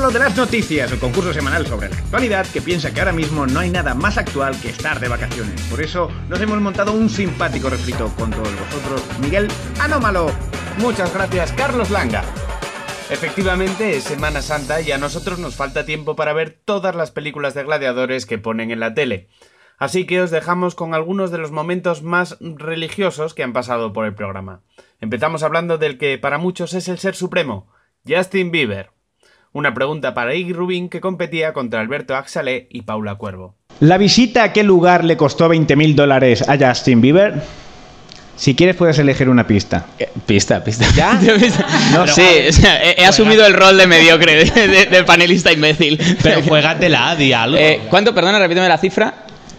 Lo de las noticias, el concurso semanal sobre la actualidad que piensa que ahora mismo no hay nada más actual que estar de vacaciones. Por eso nos hemos montado un simpático refrito con todos vosotros. Miguel Anómalo. Muchas gracias, Carlos Langa. Efectivamente, es Semana Santa y a nosotros nos falta tiempo para ver todas las películas de gladiadores que ponen en la tele. Así que os dejamos con algunos de los momentos más religiosos que han pasado por el programa. Empezamos hablando del que para muchos es el ser supremo, Justin Bieber. Una pregunta para Iggy Rubin que competía contra Alberto Axalé y Paula Cuervo. ¿La visita a qué lugar le costó 20.000 dólares a Justin Bieber? Si quieres puedes elegir una pista. Eh, Pista, pista. ¿Ya? No, sí, o sea, he, he asumido el rol de mediocre, de, de- de panelista imbécil. Pero juégatela, di algo. Eh, ¿Cuánto? Perdona, repíteme la cifra.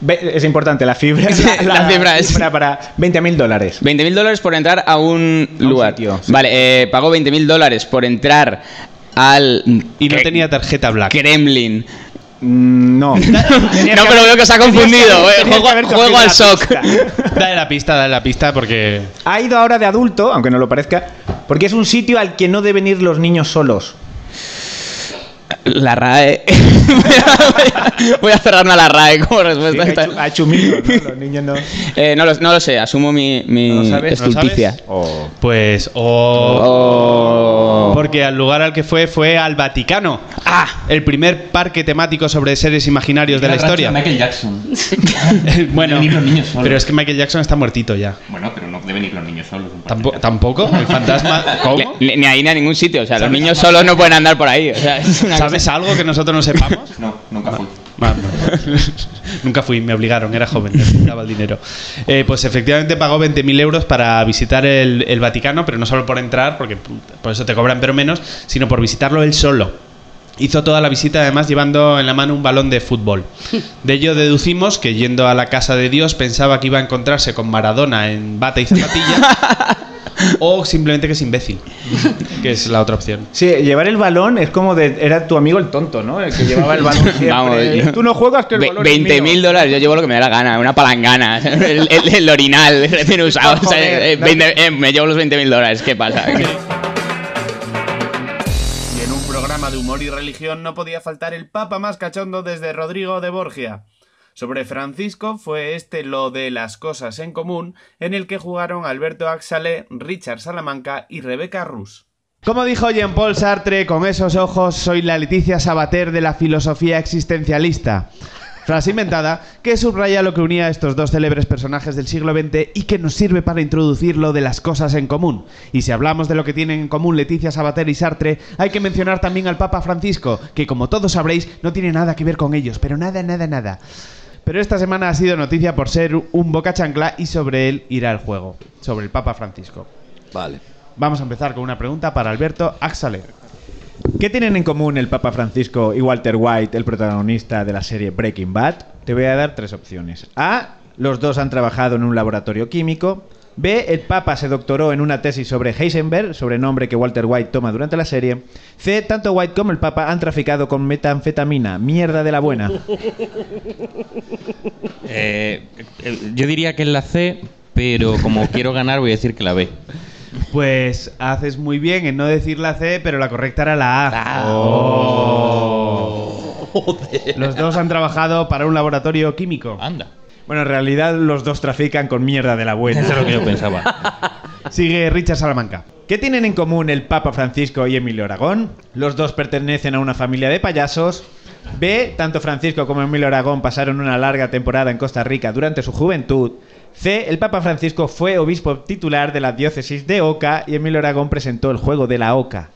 Es importante, la fibra. Sí, la cifra es- para 20.000 dólares. 20.000 dólares por entrar a un un lugar. sitio, sí. Vale, eh, pagó 20.000 dólares por entrar al y no tenía tarjeta black. Kremlin. Mm, No. no, pero veo que os ha confundido. eh, Juego, juego al shock. pista. Dale la pista, dale la pista porque. Ha ido ahora de adulto, aunque no lo parezca, porque es un sitio al que no deben ir los niños solos. La RAE. Voy a cerrarme a la RAE como Sí, respuesta. ha, a mito, ¿no? Los niños no. Eh, no, lo, no lo sé, asumo mi, mi ¿No lo sabes? ¿No lo estulticia. sabes? Oh. Pues. O. Oh. Porque al lugar al que fue fue al Vaticano. ¡Ah! El primer parque temático sobre seres imaginarios de la historia. Michael Jackson. bueno, pero es que Michael Jackson está muertito ya. Bueno, deben ir los niños solos. un Tampo- parque. ¿Tampoco? ¿El fantasma? ¿Cómo? Ni, ni ahí ni a ningún sitio. O sea, los niños solos no pueden andar por ahí. O sea, ¿Sabes cosa- algo que nosotros no sepamos? No, nunca fui. Ah, no. Nunca fui, me obligaron, era joven, necesitaba el dinero. Eh, pues efectivamente pagó 20.000 euros para visitar el, el Vaticano, pero no solo por entrar, porque por eso te cobran pero menos, sino por visitarlo él solo. Hizo toda la visita además llevando en la mano un balón de fútbol. De ello deducimos que yendo a la casa de Dios pensaba que iba a encontrarse con Maradona en bata y zapatilla. o simplemente que es imbécil, que es la otra opción. Sí, llevar el balón es como de. Era tu amigo el tonto, ¿no? El que llevaba el balón siempre. Vamos, yo- Tú no juegas que el balón. es 20.000 mío. dólares, yo llevo lo que me da la gana, una palangana, el, el- el orinal recién usado. o sea, Joder, eh, no. 20 eh, me llevo los 20.000 dólares, ¿qué pasa? Y religión no podía faltar el papa más cachondo desde Rodrigo de Borgia. Sobre Francisco fue este lo de las cosas en común, en el que jugaron Alberto Axale, Richard Salamanca y Rebeca Rus. Como dijo Jean-Paul Sartre, con esos ojos soy la Leticia Sabater de la filosofía existencialista. Frase inventada que subraya lo que unía a estos dos célebres personajes del siglo XX y que nos sirve para introducir lo de las cosas en común. Y si hablamos de lo que tienen en común Leticia Sabater y Sartre, hay que mencionar también al Papa Francisco, que como todos sabréis no tiene nada que ver con ellos, pero nada, nada, nada. Pero esta semana ha sido noticia por ser un boca chancla y sobre él irá el juego, sobre el Papa Francisco. Vale. Vamos a empezar con una pregunta para Alberto Axale. ¿Qué tienen en común el Papa Francisco y Walter White, el protagonista de la serie Breaking Bad? Te voy a dar tres opciones. A. Los dos han trabajado en un laboratorio químico. B. El Papa se doctoró en una tesis sobre Heisenberg, sobrenombre que Walter White toma durante la serie. C. Tanto White como el Papa han traficado con metanfetamina. Mierda de la buena. Eh, yo diría que es la C, pero como quiero ganar voy a decir que la B. Pues haces muy bien en no decir la C, pero la correcta era la A. Ah. Oh. Los dos han trabajado para un laboratorio químico. Anda. Bueno, en realidad los dos trafican con mierda de la buena. Eso es lo que yo pensaba. Sigue Richard Salamanca. ¿Qué tienen en común el Papa Francisco y Emilio Aragón? Los dos pertenecen a una familia de payasos. B. Tanto Francisco como Emilio Aragón pasaron una larga temporada en Costa Rica durante su juventud. C. El Papa Francisco fue obispo titular de la diócesis de Oca y Emilio Aragón presentó el juego de la Oca.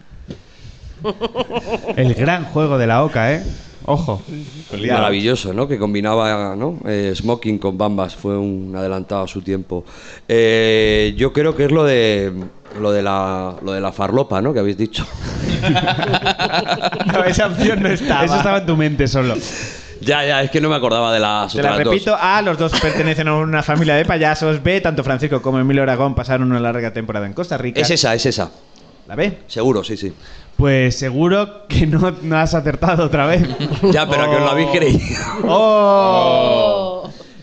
El gran juego de la Oca, ¿eh? Ojo. Maravilloso, ¿no? Que combinaba ¿no? Eh, smoking con bambas. Fue un adelantado a su tiempo. Eh, yo creo que es lo de lo de la lo de la farlopa, ¿no? Que habéis dicho. No, esa opción no estaba. Eso estaba en tu mente solo. Ya, ya, es que no me acordaba de las Te la dos. repito, A, los dos pertenecen a una familia de payasos. B, tanto Francisco como Emilio Aragón pasaron una larga temporada en Costa Rica. Es esa, es esa. ¿La B? Seguro, sí, sí. Pues seguro que no, no has acertado otra vez. Ya, pero que os lo habéis creído. ¡Oh!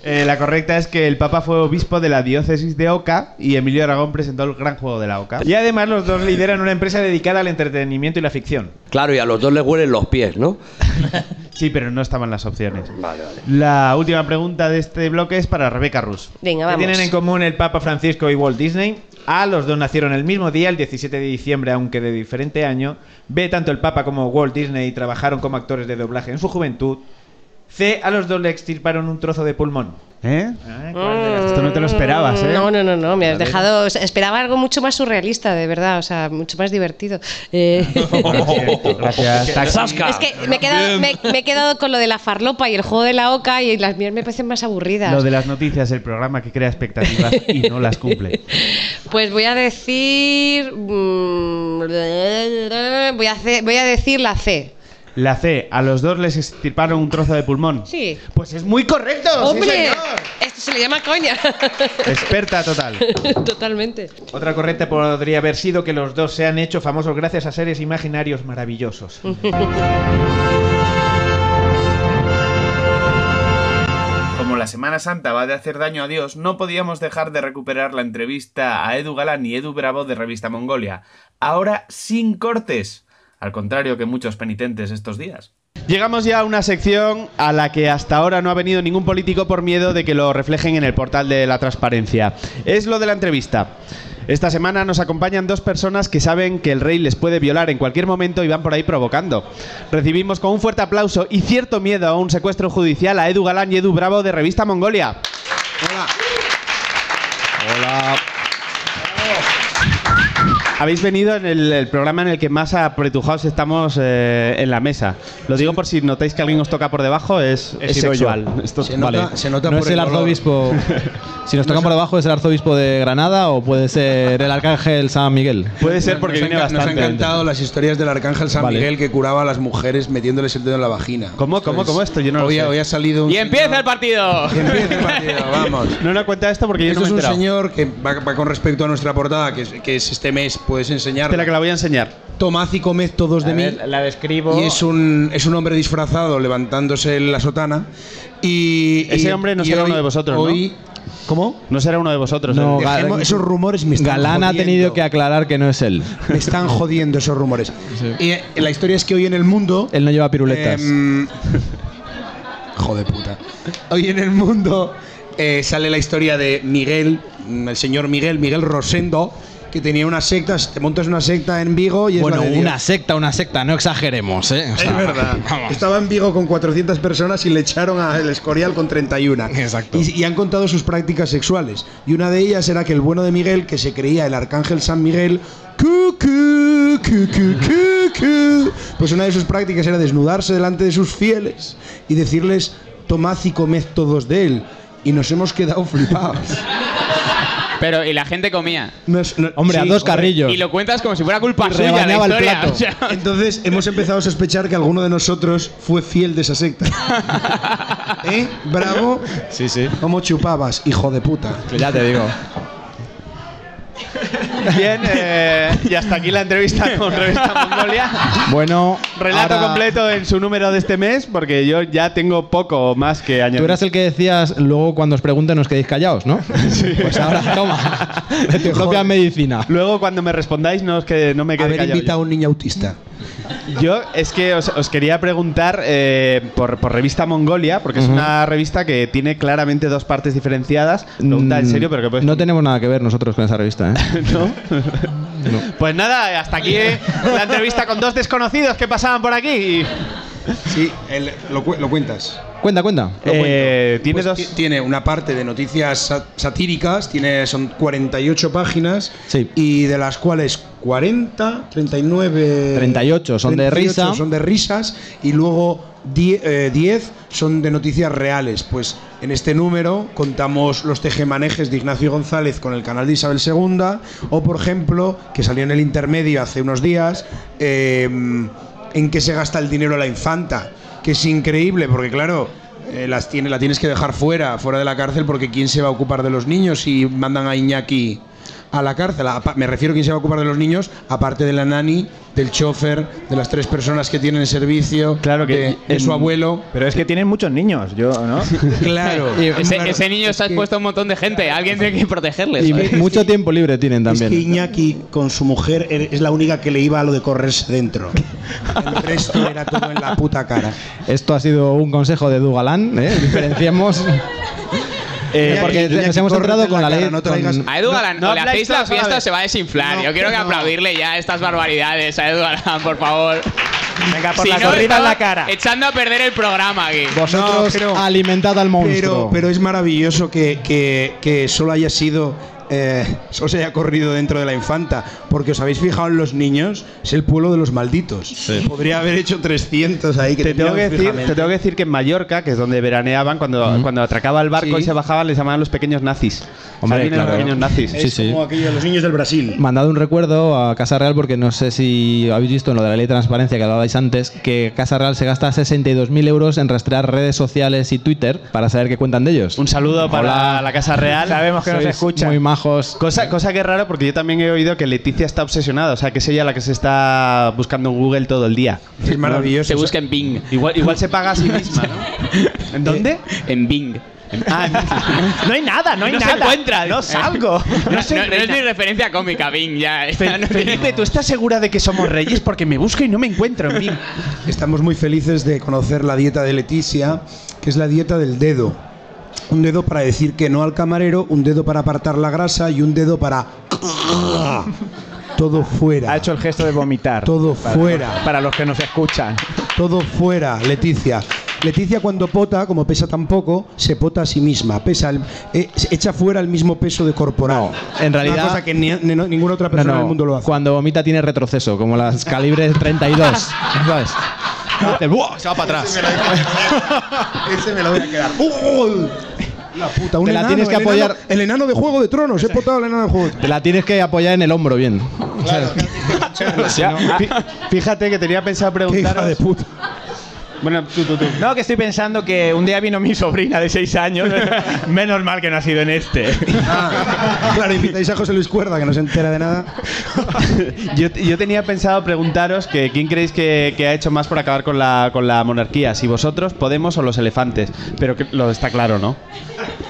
Eh, la correcta es que el Papa fue obispo de la diócesis de Oca y Emilio Aragón presentó el gran juego de la Oca. Y además los dos lideran una empresa dedicada al entretenimiento y la ficción. Claro, y a los dos les huelen los pies, ¿no? Sí, pero no estaban las opciones. Vale, vale. La última pregunta de este bloque es para Rebeca Rus. Venga, ¿Qué vamos. tienen en común el Papa Francisco y Walt Disney? A. Los dos nacieron el mismo día, el 17 de diciembre, aunque de diferente año. B. Tanto el Papa como Walt Disney trabajaron como actores de doblaje en su juventud. C. A los dos le extirparon un trozo de pulmón. ¿Eh? Ah, ¿cuál de las- Esto no te lo esperabas, ¿eh? No, no, no, no, me has dejado. o sea, Esperaba algo mucho más surrealista, de verdad, o sea, mucho más divertido. Eh, Gracias. Taxi. es que me he, quedado, me- me he quedado con lo de la farlopa y el juego de la oca y las mías me parecen más aburridas. Lo de las noticias, el programa que crea expectativas y no las cumple. Pues voy a decir. mm, Voy a, hacer- voy a decir la C. La C, a los dos les extirparon un trozo de pulmón. Sí. Pues es muy correcto. sí, ¡Hombre! señor. Esto se le llama coña. Experta total. Totalmente. Otra correcta podría haber sido que los dos se han hecho famosos gracias a seres imaginarios maravillosos. Como la Semana Santa va de hacer daño a Dios, no podíamos dejar de recuperar la entrevista a Edu Galán y Edu Bravo de Revista Mongolia. Ahora sin cortes. Al contrario que muchos penitentes estos días. Llegamos ya a una sección a la que hasta ahora no ha venido ningún político por miedo de que lo reflejen en el portal de la transparencia. Es lo de la entrevista. Esta semana nos acompañan dos personas que saben que el rey les puede violar en cualquier momento y van por ahí provocando. Recibimos con un fuerte aplauso y cierto miedo a un secuestro judicial a Edu Galán y Edu Bravo de Revista Mongolia. Hola. Habéis venido en el, el programa en el que más apretujados estamos eh, en la mesa. Lo digo por si notáis que alguien os toca por debajo, es, es yo. sexual. Esto Se nota, Vale. se nota ¿No por es el arzobispo? si nos tocan por debajo, ¿es el arzobispo de Granada o puede ser el arcángel San Miguel? Puede ser porque nos, viene han, nos han bastante. encantado las historias del arcángel San Vale. Miguel que curaba a las mujeres metiéndoles el dedo en la vagina. ¿Cómo, cómo, cómo esto? Yo no lo hoy, sé. hoy ha salido un ¡Y empieza señor- el partido! Y empieza el partido, vamos. No, no cuenta esto porque yo Esto no es me he un señor que va, va con respecto a nuestra portada, que es, que es este mes, puedes enseñar. Espera que la voy a enseñar. Tomad y comed todos de A mí. ver, la describo. Y es un, es un hombre disfrazado levantándose en la sotana. Y, Ese y- hombre no y será hoy- uno de vosotros, ¿no? Hoy, ¿Cómo? No será uno de vosotros. No, ¿eh? Dejemos- esos rumores me están Galán ha jodiendo. tenido que aclarar que no es él. Me están jodiendo esos rumores. Y eh, la historia es que hoy en el mundo. Él no lleva piruletas. Em, Joder puta. Hoy en el mundo eh, sale la historia de Miguel, el señor Miguel, Miguel Rosendo, que tenía una secta. Te montas una secta en Vigo y es bueno, la de Dios. una secta, una secta, no exageremos, ¿eh? O sea, Es verdad. vamos. Estaba en Vigo con 400 personas y le echaron al Escorial con 31. Exacto. Y, y han contado sus prácticas sexuales. Y una de ellas era que el bueno de Miguel, que se creía el arcángel San Miguel, cu, cu, cu, cu, cu, cu, pues una de sus prácticas era desnudarse delante de sus fieles y decirles, tomad y comed todos de él. Y nos hemos quedado flipados. Pero, y la gente comía. Nos- no- Hombre, a dos hombre. carrillos. Y lo cuentas como si fuera culpa Y suya la rebañaba el historia. plato. o sea, Entonces hemos empezado a sospechar que alguno de nosotros fue fiel de esa secta. ¿Eh? Bravo. Sí, sí. ¿Cómo chupabas, hijo de puta? Ya te digo. Bien, eh, y hasta aquí la entrevista con Revista Mongolia. Bueno, Relato ahora- completo en su número de este mes, porque yo ya tengo poco más que añadir. Tú eras el que decías, luego cuando os pregunten os quedéis callados, ¿no? Pues ahora toma, de tu propia medicina. Luego, cuando me respondáis, no, es que no me quede Haber callado invitado a un niño autista. Yo es que os, os quería preguntar eh, por, por revista Mongolia, porque es una revista que tiene claramente dos partes diferenciadas. Pregunta en Mm, serio, pero que puedes. No tenemos nada que ver nosotros con esa revista, ¿eh? ¿No? Pues nada, hasta aquí eh, la entrevista con dos desconocidos que pasaban por aquí. y- Sí, el- lo cuentas. Cuenta, cuenta. Eh, tiene Pues dos. Tiene una parte de noticias sa- satíricas, tiene, son 48 páginas, Sí. y de las cuales 40, 39... 38 son de 38 risa. Son de risas, y luego 10, eh, 10 son de noticias reales. Pues en este número contamos los tejemanejes de Ignacio González con el canal de Isabel II, o por ejemplo, que salió en el intermedio hace unos días, eh, en qué se gasta el dinero la infanta, que es increíble, porque claro, eh, las tiene, la tienes que dejar fuera, fuera de la cárcel, porque ¿quién se va a ocupar de los niños si mandan a Iñaki a la cárcel. Me refiero a quién se va a ocupar de los niños, aparte de la nani, del chofer, de las tres personas que tienen el servicio, Claro que de, de su abuelo. Pero es que tienen muchos niños, yo, ¿no? Claro. Ese, Claro. ese niño está expuesto a un montón de gente. Alguien tiene que protegerles. Y ¿sabes? mucho tiempo libre tienen Es que también. Iñaki con su mujer er- es la única que le iba a lo de correrse dentro. El resto era todo en la puta cara. Esto ha sido un consejo de Dugalán, ¿eh? Diferenciemos. Eh, porque nos hemos córrete entrado en con la la cara, ley. no traigas- A Edu Galán, no o le hacéis la fiesta o se va a desinflar. No, Yo quiero que no. aplaudirle ya estas barbaridades a Edu Galán, por favor. Venga, por Si la no, corrida en la cara. Echando a perder el programa aquí. Vosotros No, pero- alimentad al monstruo. Pero, pero es maravilloso que, que, que solo haya sido. Eh, solo se haya corrido dentro de la infanta. Porque os habéis fijado en los niños, es el pueblo de los malditos. Podría haber hecho 300 ahí. Que Te tengo, que decir, te tengo que decir que en Mallorca, que es donde veraneaban, cuando, cuando atracaba el barco Sí. y se bajaban, les llamaban los pequeños nazis. Hombre, claro. los pequeños nazis. Es sí, sí. como aquello de los niños del Brasil. Mandado un recuerdo a Casa Real porque no sé si habéis visto en lo de la ley de transparencia que hablabais antes que Casa Real se gasta 62.000 euros en rastrear redes sociales y Twitter para saber qué cuentan de ellos. Un saludo para la Casa Real. Sabemos que nos escuchan. Muy majos. Cosa, cosa que es raro porque yo también he oído que Leticia está obsesionada, o sea que es ella la que se está buscando en Google todo el día. Es maravilloso. Se busca en Bing. Igual, igual se paga a sí misma, ¿no? ¿En dónde? En Bing. Ah, no hay nada, no hay No se nada. encuentra. No salgo. No, no- no es ni referencia cómica, Bing, ya. tiene- Felipe, ¿tú estás segura de que somos reyes? Porque me busco y no me encuentro en Bing. Estamos muy felices de conocer la dieta de Leticia, que es la dieta del dedo. Un dedo para decir que no al camarero, un dedo para apartar la grasa y un dedo para... Todo fuera. Ha hecho el gesto de vomitar. Todo Para- fuera. Para los que nos escuchan. Todo fuera, Leticia. Leticia cuando pota, como pesa tan poco, se pota a sí misma. Pesa el- eh, echa fuera el mismo peso de corporal. en realidad- Una cosa que ni- ni- no- ninguna otra No, persona no, en el mundo lo hace. Cuando vomita tiene retroceso, como las calibres 32. ¿Sabes? Hace, ¡buah! Se va para atrás. Ese me lo voy a quedar. ¡Uy! La puta, un Te la enano, tienes que el enano- apoyar. el enano de Juego de Tronos. He potado el enano de Juego de Te la tienes que apoyar en el hombro bien. Fí- Fíjate que tenía pensado Qué hija preguntaros. de puta. Bueno, tú, tú, tú. No, que estoy pensando que un día vino mi sobrina de 6 años. Menos mal que no ha sido en este. Ah, claro, invitáis a José Luis Cuerda, que no se entera de nada. Yo, yo tenía pensado preguntaros que quién creéis que, que ha hecho más por acabar con la, con la monarquía, si vosotros, Podemos o los elefantes. Pero que lo está claro, ¿no?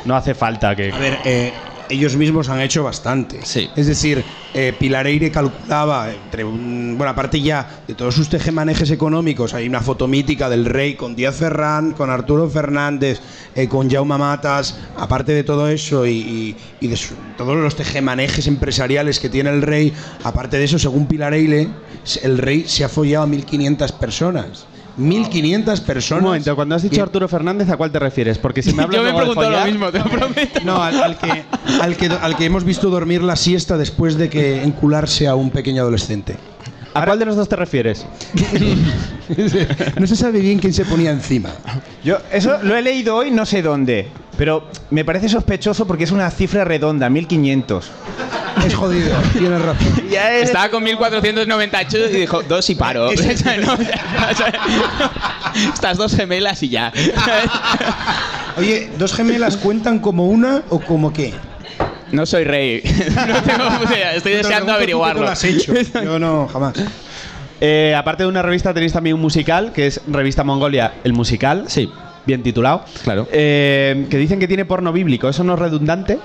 No hace falta que. A ver, eh, ellos mismos han hecho bastante. Sí. Es decir, eh, Pilar Eire calculaba, entre un- bueno, aparte ya de todos sus tejemanejes económicos, hay una foto mítica del rey con Díaz Ferrán, con Arturo Fernández, eh, con Jaume Matas, aparte de todo eso y, y- y de su- todos los tejemanejes empresariales que tiene el rey, aparte de eso, según Pilar Eire, el rey se ha follado a 1.500 personas. 1.500 personas. Un momento, cuando has dicho que- Arturo Fernández, ¿a cuál te refieres? Porque si me hablas Yo me de pregunto lo mismo, te lo prometo. No, al, al que, al, que, al que hemos visto dormir la siesta después de que encularse a un pequeño adolescente. ¿A cuál de los dos te refieres? No se sabe bien quién se ponía encima. Yo, eso lo he leído hoy, no sé dónde. Pero me parece sospechoso porque es una cifra redonda, 1500. Es jodido, tienes razón. Ya es- Estaba con 1498 y dijo, dos y paro. No, Estas dos gemelas y ya. Oye, ¿dos gemelas cuentan como una o como qué? No soy rey. No tengo puta idea, Estoy deseando averiguarlo. tú lo has hecho. Yo no, jamás. Eh, aparte de una revista, tenéis también un musical, que es Revista Mongolia, el musical. Sí. Bien titulado. Claro. Eh, que dicen que tiene porno bíblico. ¿Eso no es redundante?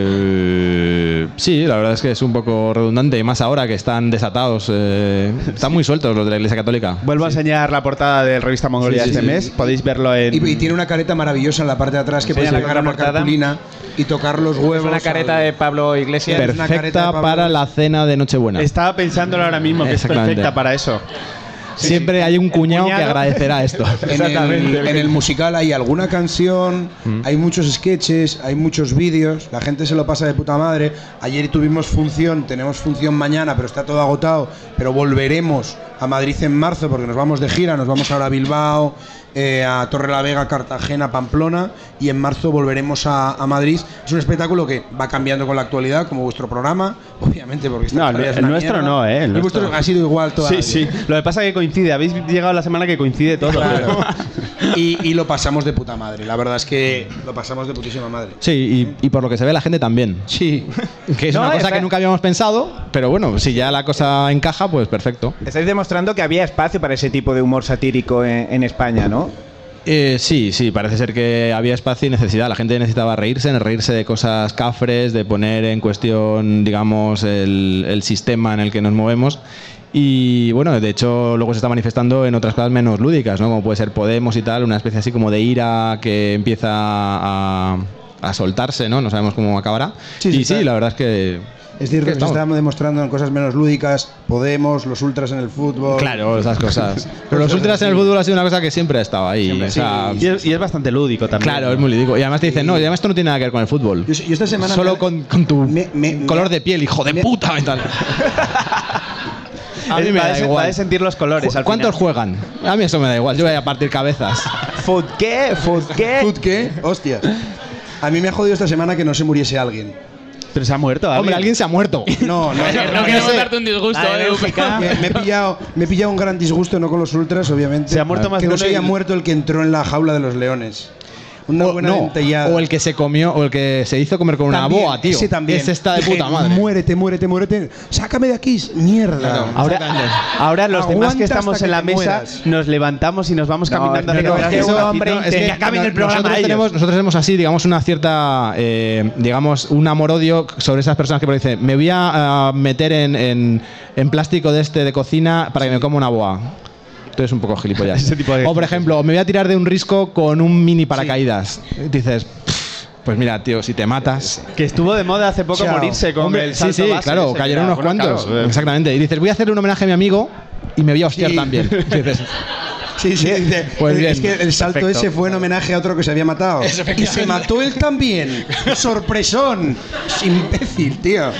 Eh, sí, la verdad es que es un poco redundante, y más ahora que están desatados, eh, están muy sueltos los de la Iglesia Católica. Vuelvo a enseñar la portada de Revista Mongolia Sí, sí, este sí. mes. Podéis verlo en. Y, y tiene una careta maravillosa en la parte de atrás que Enseña puedes la pegar una cartulina y tocar los huevos. Es una careta al- de Pablo Iglesias. Per- una careta Perfecta Pablo. para la cena de Nochebuena. Estaba pensándolo ahora mismo, que es Exactamente. perfecta para eso. Siempre hay un cuñado, que agradecerá esto. En el, en el musical hay alguna canción, hay muchos sketches, hay muchos vídeos, la gente se lo pasa de puta madre. Ayer tuvimos función, tenemos función mañana, pero está todo agotado. Pero volveremos a Madrid en marzo porque nos vamos de gira, nos vamos ahora a Bilbao, eh, a Torre la Vega, Cartagena, Pamplona y en marzo volveremos a, a Madrid. Es un espectáculo que va cambiando con la actualidad, como vuestro programa, obviamente, porque esta No, el, es el una nuestro mierda. no, ¿eh? El, nuestro- vuestro ha sido igual toda Sí, la sí. Lo que pasa es que coincide. Habéis llegado la semana que coincide todo. Claro. y, y lo pasamos de puta madre. La verdad es que lo pasamos de putísima madre. Sí, y, y por lo que se ve la gente también. Sí. Que es No, una cosa es- que nunca habíamos pensado, pero bueno, si ya la cosa encaja, pues perfecto. Estáis demostrando que había espacio para ese tipo de humor satírico en, en España, ¿no? Eh, sí, sí, parece ser que había espacio y necesidad. La gente necesitaba reírse, reírse de cosas cafres, de poner en cuestión, digamos, el, el sistema en el que nos movemos. Y bueno, de hecho, luego se está manifestando en otras cosas menos lúdicas, ¿no? Como puede ser Podemos y tal, una especie así como de ira que empieza a, a soltarse, ¿no? No sabemos cómo acabará. Sí, y sí, sí, la verdad es que. Es decir, que se estamos- está demostrando en cosas menos lúdicas, Podemos, los ultras en el fútbol. Claro, esas cosas. Pero los ultras en el fútbol ha sido una cosa que siempre ha estado ahí. o sea, Y es, y es bastante lúdico también. Claro, es muy lúdico. Y además te dicen, no, y además esto no tiene nada que ver con el fútbol. Yo, yo esta semana Solo me- con, con tu me- me- color me- de piel, hijo de puta. y tal. A mí me da de igual. de sentir los colores. al ¿Cuántos final. juegan? A mí eso me da igual. Yo voy a partir cabezas. ¿Food qué? ¿Food qué? ¿Food qué? Hostia. A mí me ha jodido esta semana que no se muriese alguien. Pero se ha muerto. Hombre, alguien se ha muerto. No, no. No queremos darte un disgusto, La Bélgica. Me, me he pillado, me he pillado un gran disgusto, no con los ultras, obviamente. Se ha muerto más que no se haya muerto el que entró en la jaula de los leones. Una O, buena no, dentellada. o el que se comió, o el que se hizo comer con una boa, tío. Ese también. Ese está de puta madre. Muérete, muérete, muérete. Sácame de aquí, mierda. Ahora, ahora los demás que estamos en la mesa mueras. Nos levantamos y nos vamos caminando pero hacia es que el ese ratito. hombre No, es que que acaben el no- programa nosotros ellos. tenemos, nosotros tenemos así, digamos, una cierta, eh, digamos, un amor-odio sobre esas personas que dicen, me voy a, a meter en, en- en plástico de este de cocina para que me coma una boa. Tú eres un poco gilipollas. Ese tipo de o por ejemplo, me voy a tirar de un risco con un mini paracaídas. Y dices, "Pff, pues mira, tío, si te matas. Que estuvo de moda hace poco Chao. morirse con Hombre, el sí, salto sí, base claro, cayeron unos cuantos. claro, Exactamente. Y dices, voy a hacerle un homenaje a mi amigo y me voy a hostiar Sí. también. Y dices, Sí, sí, dice, Pues es- bien. es que el salto Perfecto. ese fue en homenaje a otro que se había matado. Y se mató él también. Sorpresón. Imbécil, tío.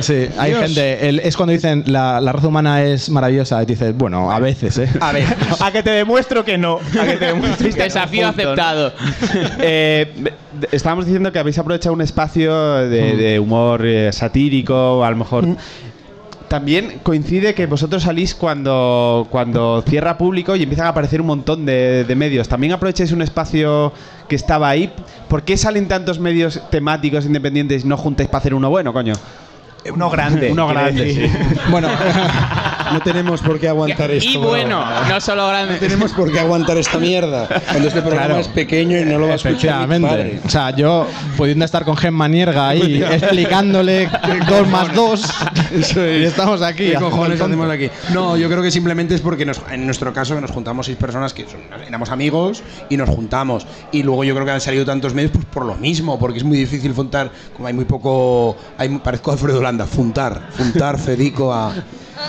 Sí, hay Dios. gente. el- es cuando dicen la, la raza humana es maravillosa. Y dices, bueno, a veces, ¿eh? A ver. A que te demuestro que no. A que te demuestro que Desafío punto, ¿no? aceptado. Eh, estábamos diciendo que habéis aprovechado un espacio de, de humor eh, satírico, a lo mejor. También coincide que vosotros salís cuando, cuando cierra público y empiezan a aparecer un montón de, de medios. También aprovecháis un espacio que estaba ahí. ¿Por qué salen tantos medios temáticos independientes y no juntáis para hacer uno bueno, coño? Uno grande. Uno grande, sí. Bueno, No tenemos por qué aguantar esto. Y bueno, no solo No grande. tenemos por qué aguantar esta mierda. Cuando este programa Claro. es pequeño y no lo va a escuchar mi padre. O sea, yo pudiendo estar con Gemma Nierga ahí explicándole dos más dos. y estamos aquí. ¿Qué cojones hacemos aquí? No, yo creo que simplemente es porque nos- en nuestro caso que nos juntamos seis personas que son- éramos amigos y nos juntamos. Y luego yo creo que han salido tantos medios pues por lo mismo, porque es muy difícil juntar, como hay muy poco, hay, parezco Alfredo Holanda, juntar, juntar, Federico a...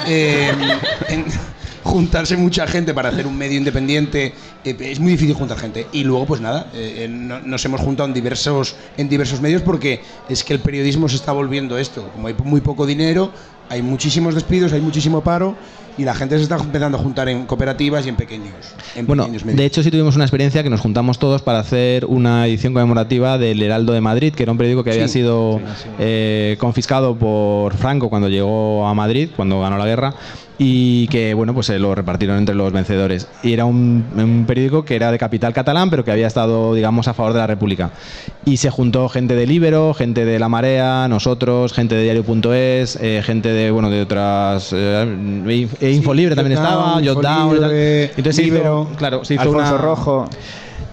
eh, en- juntarse mucha gente para hacer un medio independiente eh, es muy difícil juntar gente. Y luego pues nada eh, no- nos hemos juntado en diversos en diversos medios porque es que el periodismo se está volviendo esto. Como hay muy poco dinero hay muchísimos despidos hay muchísimo paro y la gente se está empezando a juntar en cooperativas y en pequeños en Bueno, pequeños de hecho sí tuvimos una experiencia que nos juntamos todos para hacer una edición conmemorativa del Heraldo de Madrid, que era un periódico que había Sí, sido eh, confiscado por Franco cuando llegó a Madrid, cuando ganó la guerra, y que bueno pues se lo repartieron entre los vencedores. Y era un, un periódico que era de capital catalán, pero que había estado digamos a favor de la República. Y se juntó gente de Libero, gente de La Marea, nosotros, gente de Diario.es, eh, gente de bueno de otras eh, e Infolibre también Jotdown, estaba, Jotdown, Entonces se hizo- Libero, claro, se hizo Alfonso una- Rojo.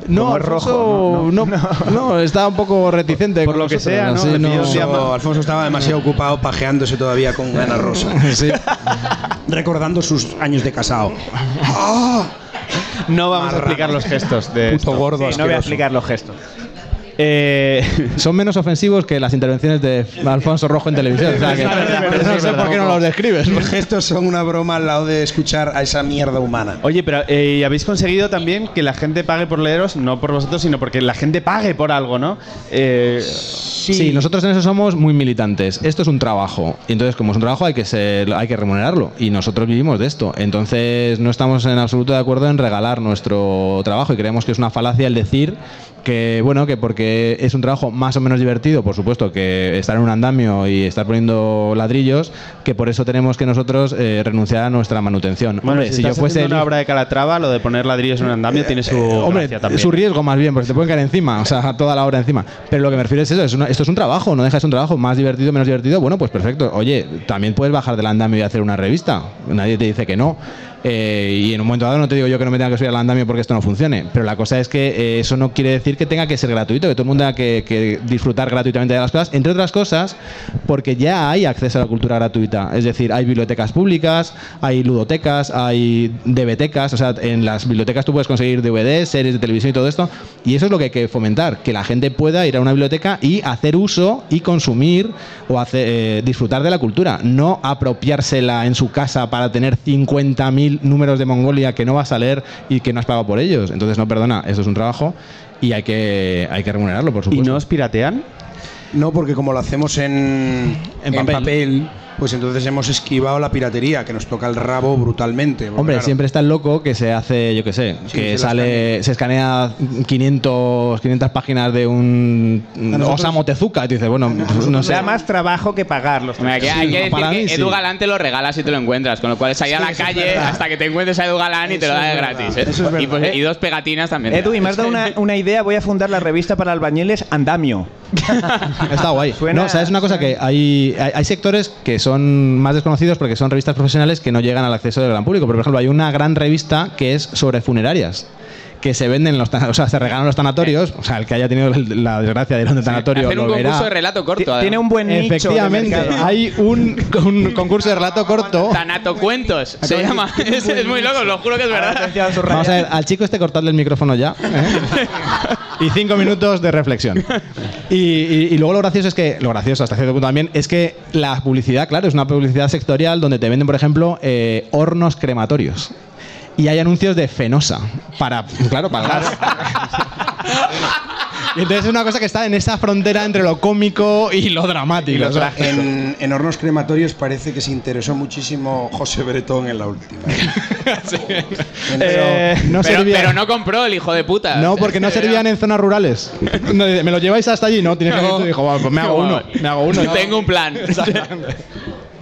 No, Alfonso, rojo, no, no, está un poco reticente. Por lo que sea, ¿no? no- día Alfonso, Alfonso estaba demasiado ocupado pajeándose todavía con Ana Rosa Sí. recordando sus años de casado No vamos a explicar los gestos de puto esto. gordo Sí, no voy a explicar los gestos. Eh, Son menos ofensivos que las intervenciones de Alfonso Rojo en televisión. O sea, que no sé por qué no los describes. Mis gestos son una broma al lado de escuchar a esa mierda humana. Oye, pero eh, y habéis conseguido también que la gente pague por leeros, no por vosotros, sino porque la gente pague por algo, ¿no? Eh, Sí. nosotros en eso somos muy militantes. Esto es un trabajo. Y entonces, como es un trabajo, hay que ser, hay que remunerarlo. Y nosotros vivimos de esto. Entonces, no estamos en absoluto de acuerdo en regalar nuestro trabajo. Y creemos que es una falacia el decir que, bueno, que porque es un trabajo más o menos divertido, por supuesto, que estar en un andamio y estar poniendo ladrillos, que por eso tenemos que nosotros eh, renunciar a nuestra manutención. bueno, Hombre, si, si yo fuese una obra de Calatrava, lo de poner ladrillos en un andamio tiene su Hombre, gracia también. su riesgo más bien, porque te pueden caer encima, o sea, toda la obra encima. Pero lo que me refiero es eso, es una- esto es un trabajo, no deja de ser un trabajo más divertido, menos divertido, bueno, pues perfecto. Oye, también puedes bajar del andamio y hacer una revista, nadie te dice que no. Eh, y en un momento dado no te digo yo que no me tenga que subir al andamio porque esto no funcione, pero la cosa es que eh, eso no quiere decir que tenga que ser gratuito, que todo el mundo tenga que, disfrutar gratuitamente de las cosas, entre otras cosas, porque ya hay acceso a la cultura gratuita. Es decir, hay bibliotecas públicas, hay ludotecas, hay DVTecas, o sea, en las bibliotecas tú puedes conseguir DVDs, series de televisión y todo esto, y eso es lo que hay que fomentar, que la gente pueda ir a una biblioteca y hacer uso y consumir o hacer, eh, disfrutar de la cultura, no apropiársela en su casa para tener 50.000 números de Mongolia que no vas a leer y que no has pagado por ellos. Entonces, no, perdona, eso es un trabajo y hay que, hay que remunerarlo, por ¿Y supuesto. no os piratean? No, porque como lo hacemos en, En en papel. Pues entonces hemos esquivado la piratería, que nos toca el rabo brutalmente. Hombre, claro, siempre está el loco que se hace, yo qué sé, Sí, que se sale, se escanea 500, 500 páginas de un nosotros- Osamu Tezuka y te dices, bueno, no O sé. sea, más trabajo que pagarlos. Hombre, aquí hay que decir para que mí. Edu Galán te lo regalas y te lo encuentras, con lo cual es ahí a la calle hasta que te encuentres a Edu Galán y te lo da de es gratis. verdad, ¿eh? eso es y, pues- verdad. y dos pegatinas también. Edu, y me has dado una, una idea. Voy a fundar la revista para albañiles Andamio. Está guay. Suena- No, ¿sabes una cosa? Que hay, hay, hay sectores que son más desconocidos porque son revistas profesionales que no llegan al acceso del gran público. Pero, por ejemplo, hay una gran revista que es sobre funerarias que se venden en los o sea, se regalan los tanatorios, o sea, el que haya tenido la desgracia de ir a un tanatorio Hacer un lo verá. concurso de relato corto. además. Tiene un buen nicho. Efectivamente, hay un, un concurso de relato corto. Tanatocuentos se llama. Es, es muy loco, lo juro que es verdad. Vamos a ver, al chico este cortarle el micrófono ya. ¿eh? y cinco minutos de reflexión. Y, y- y luego lo gracioso es que, lo gracioso hasta cierto punto también, es que la publicidad, claro, es una publicidad sectorial donde te venden, por ejemplo, eh, hornos crematorios. Y hay anuncios de Fenosa para, claro, para el gas. Y entonces es una cosa que está en esa frontera entre lo cómico y lo dramático. o sea, En, en hornos crematorios parece que se interesó muchísimo José Bretón en la última. eh, no Pero, pero no compró el hijo de puta. No, porque no servían en zonas rurales. No, ¿Me lo lleváis hasta allí? No, tienes que No. dijo, "Bueno, pues me hago uno. Me hago uno. Tengo un plan.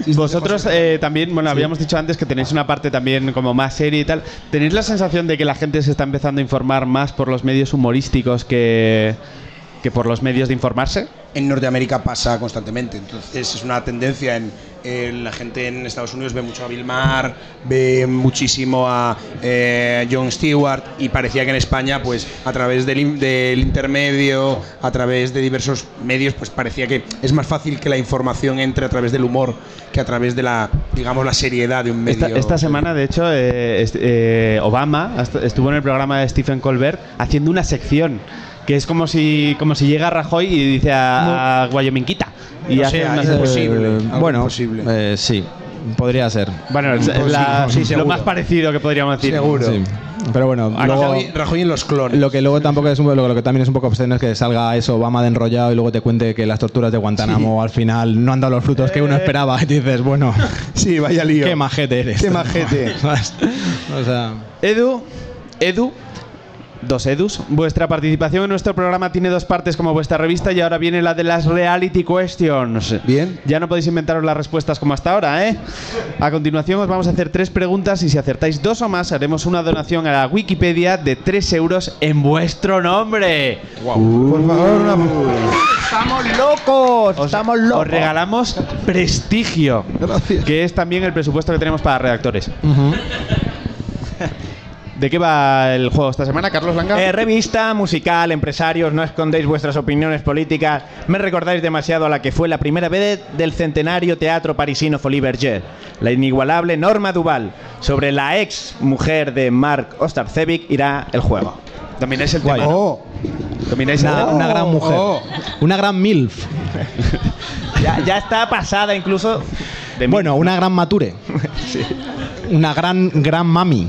Vosotros eh, también, bueno, habíamos dicho antes que tenéis una parte también como más seria y tal. ¿Tenéis la sensación de que la gente se está empezando a informar más por los medios humorísticos que, que por los medios de informarse? En Norteamérica pasa constantemente, entonces es una tendencia en, en la gente en Estados Unidos ve mucho a Bill Maher, ve muchísimo a eh, Jon Stewart y parecía que en España pues a través del, in- del intermedio, a través de diversos medios pues parecía que es más fácil que la información entre a través del humor que a través de la digamos la seriedad de un medio. Esta, esta semana, de hecho, eh, eh, Obama est- estuvo en el programa de Stephen Colbert haciendo una sección que es como si como si llega Rajoy y dice a, a Guayominquita y O hace sea, una es sección. posible. Eh, bueno, imposible. eh, sí, podría ser. Bueno, es, es la- Sí, lo más parecido que podríamos decir. Seguro. Sí. Pero bueno, luego, Rajoy, Rajoy en los clones. lo que luego tampoco es un- lo, lo que también es un poco obsceno es que salga eso Obama de enrollado y luego te cuente que las torturas de Guantánamo al final no han dado los frutos que uno esperaba y dices, bueno, Sí, vaya lío. qué majete eres. Qué majete. O sea, Edu, Edu, dos Edus. Vuestra participación en nuestro programa tiene dos partes como vuestra revista y ahora viene la de las reality questions. Bien. Ya no podéis inventaros las respuestas como hasta ahora, ¿eh? A continuación os vamos a hacer tres preguntas y si acertáis dos o más haremos una donación a la Wikipedia de 3 euros en vuestro nombre. Por favor, una... ¡Estamos locos! Os, ¡Estamos os locos! regalamos prestigio, Gracias. que es también el presupuesto que tenemos para redactores. ¿De qué va el juego esta semana, Carlos Langa? Eh, revista, musical, empresarios, no escondéis vuestras opiniones políticas. Me recordáis demasiado a la que fue la primera vez del centenario teatro parisino Folie Berger, la inigualable Norma Duval. Sobre la ex mujer de Mark Ostarcevic irá el juego. Es el Guay. tema. Oh, ¿Domináis Una, el- una gran mujer. oh. Una gran MILF. Ya, ya está pasada incluso de mí. Bueno, una gran mature. Una gran, gran mami.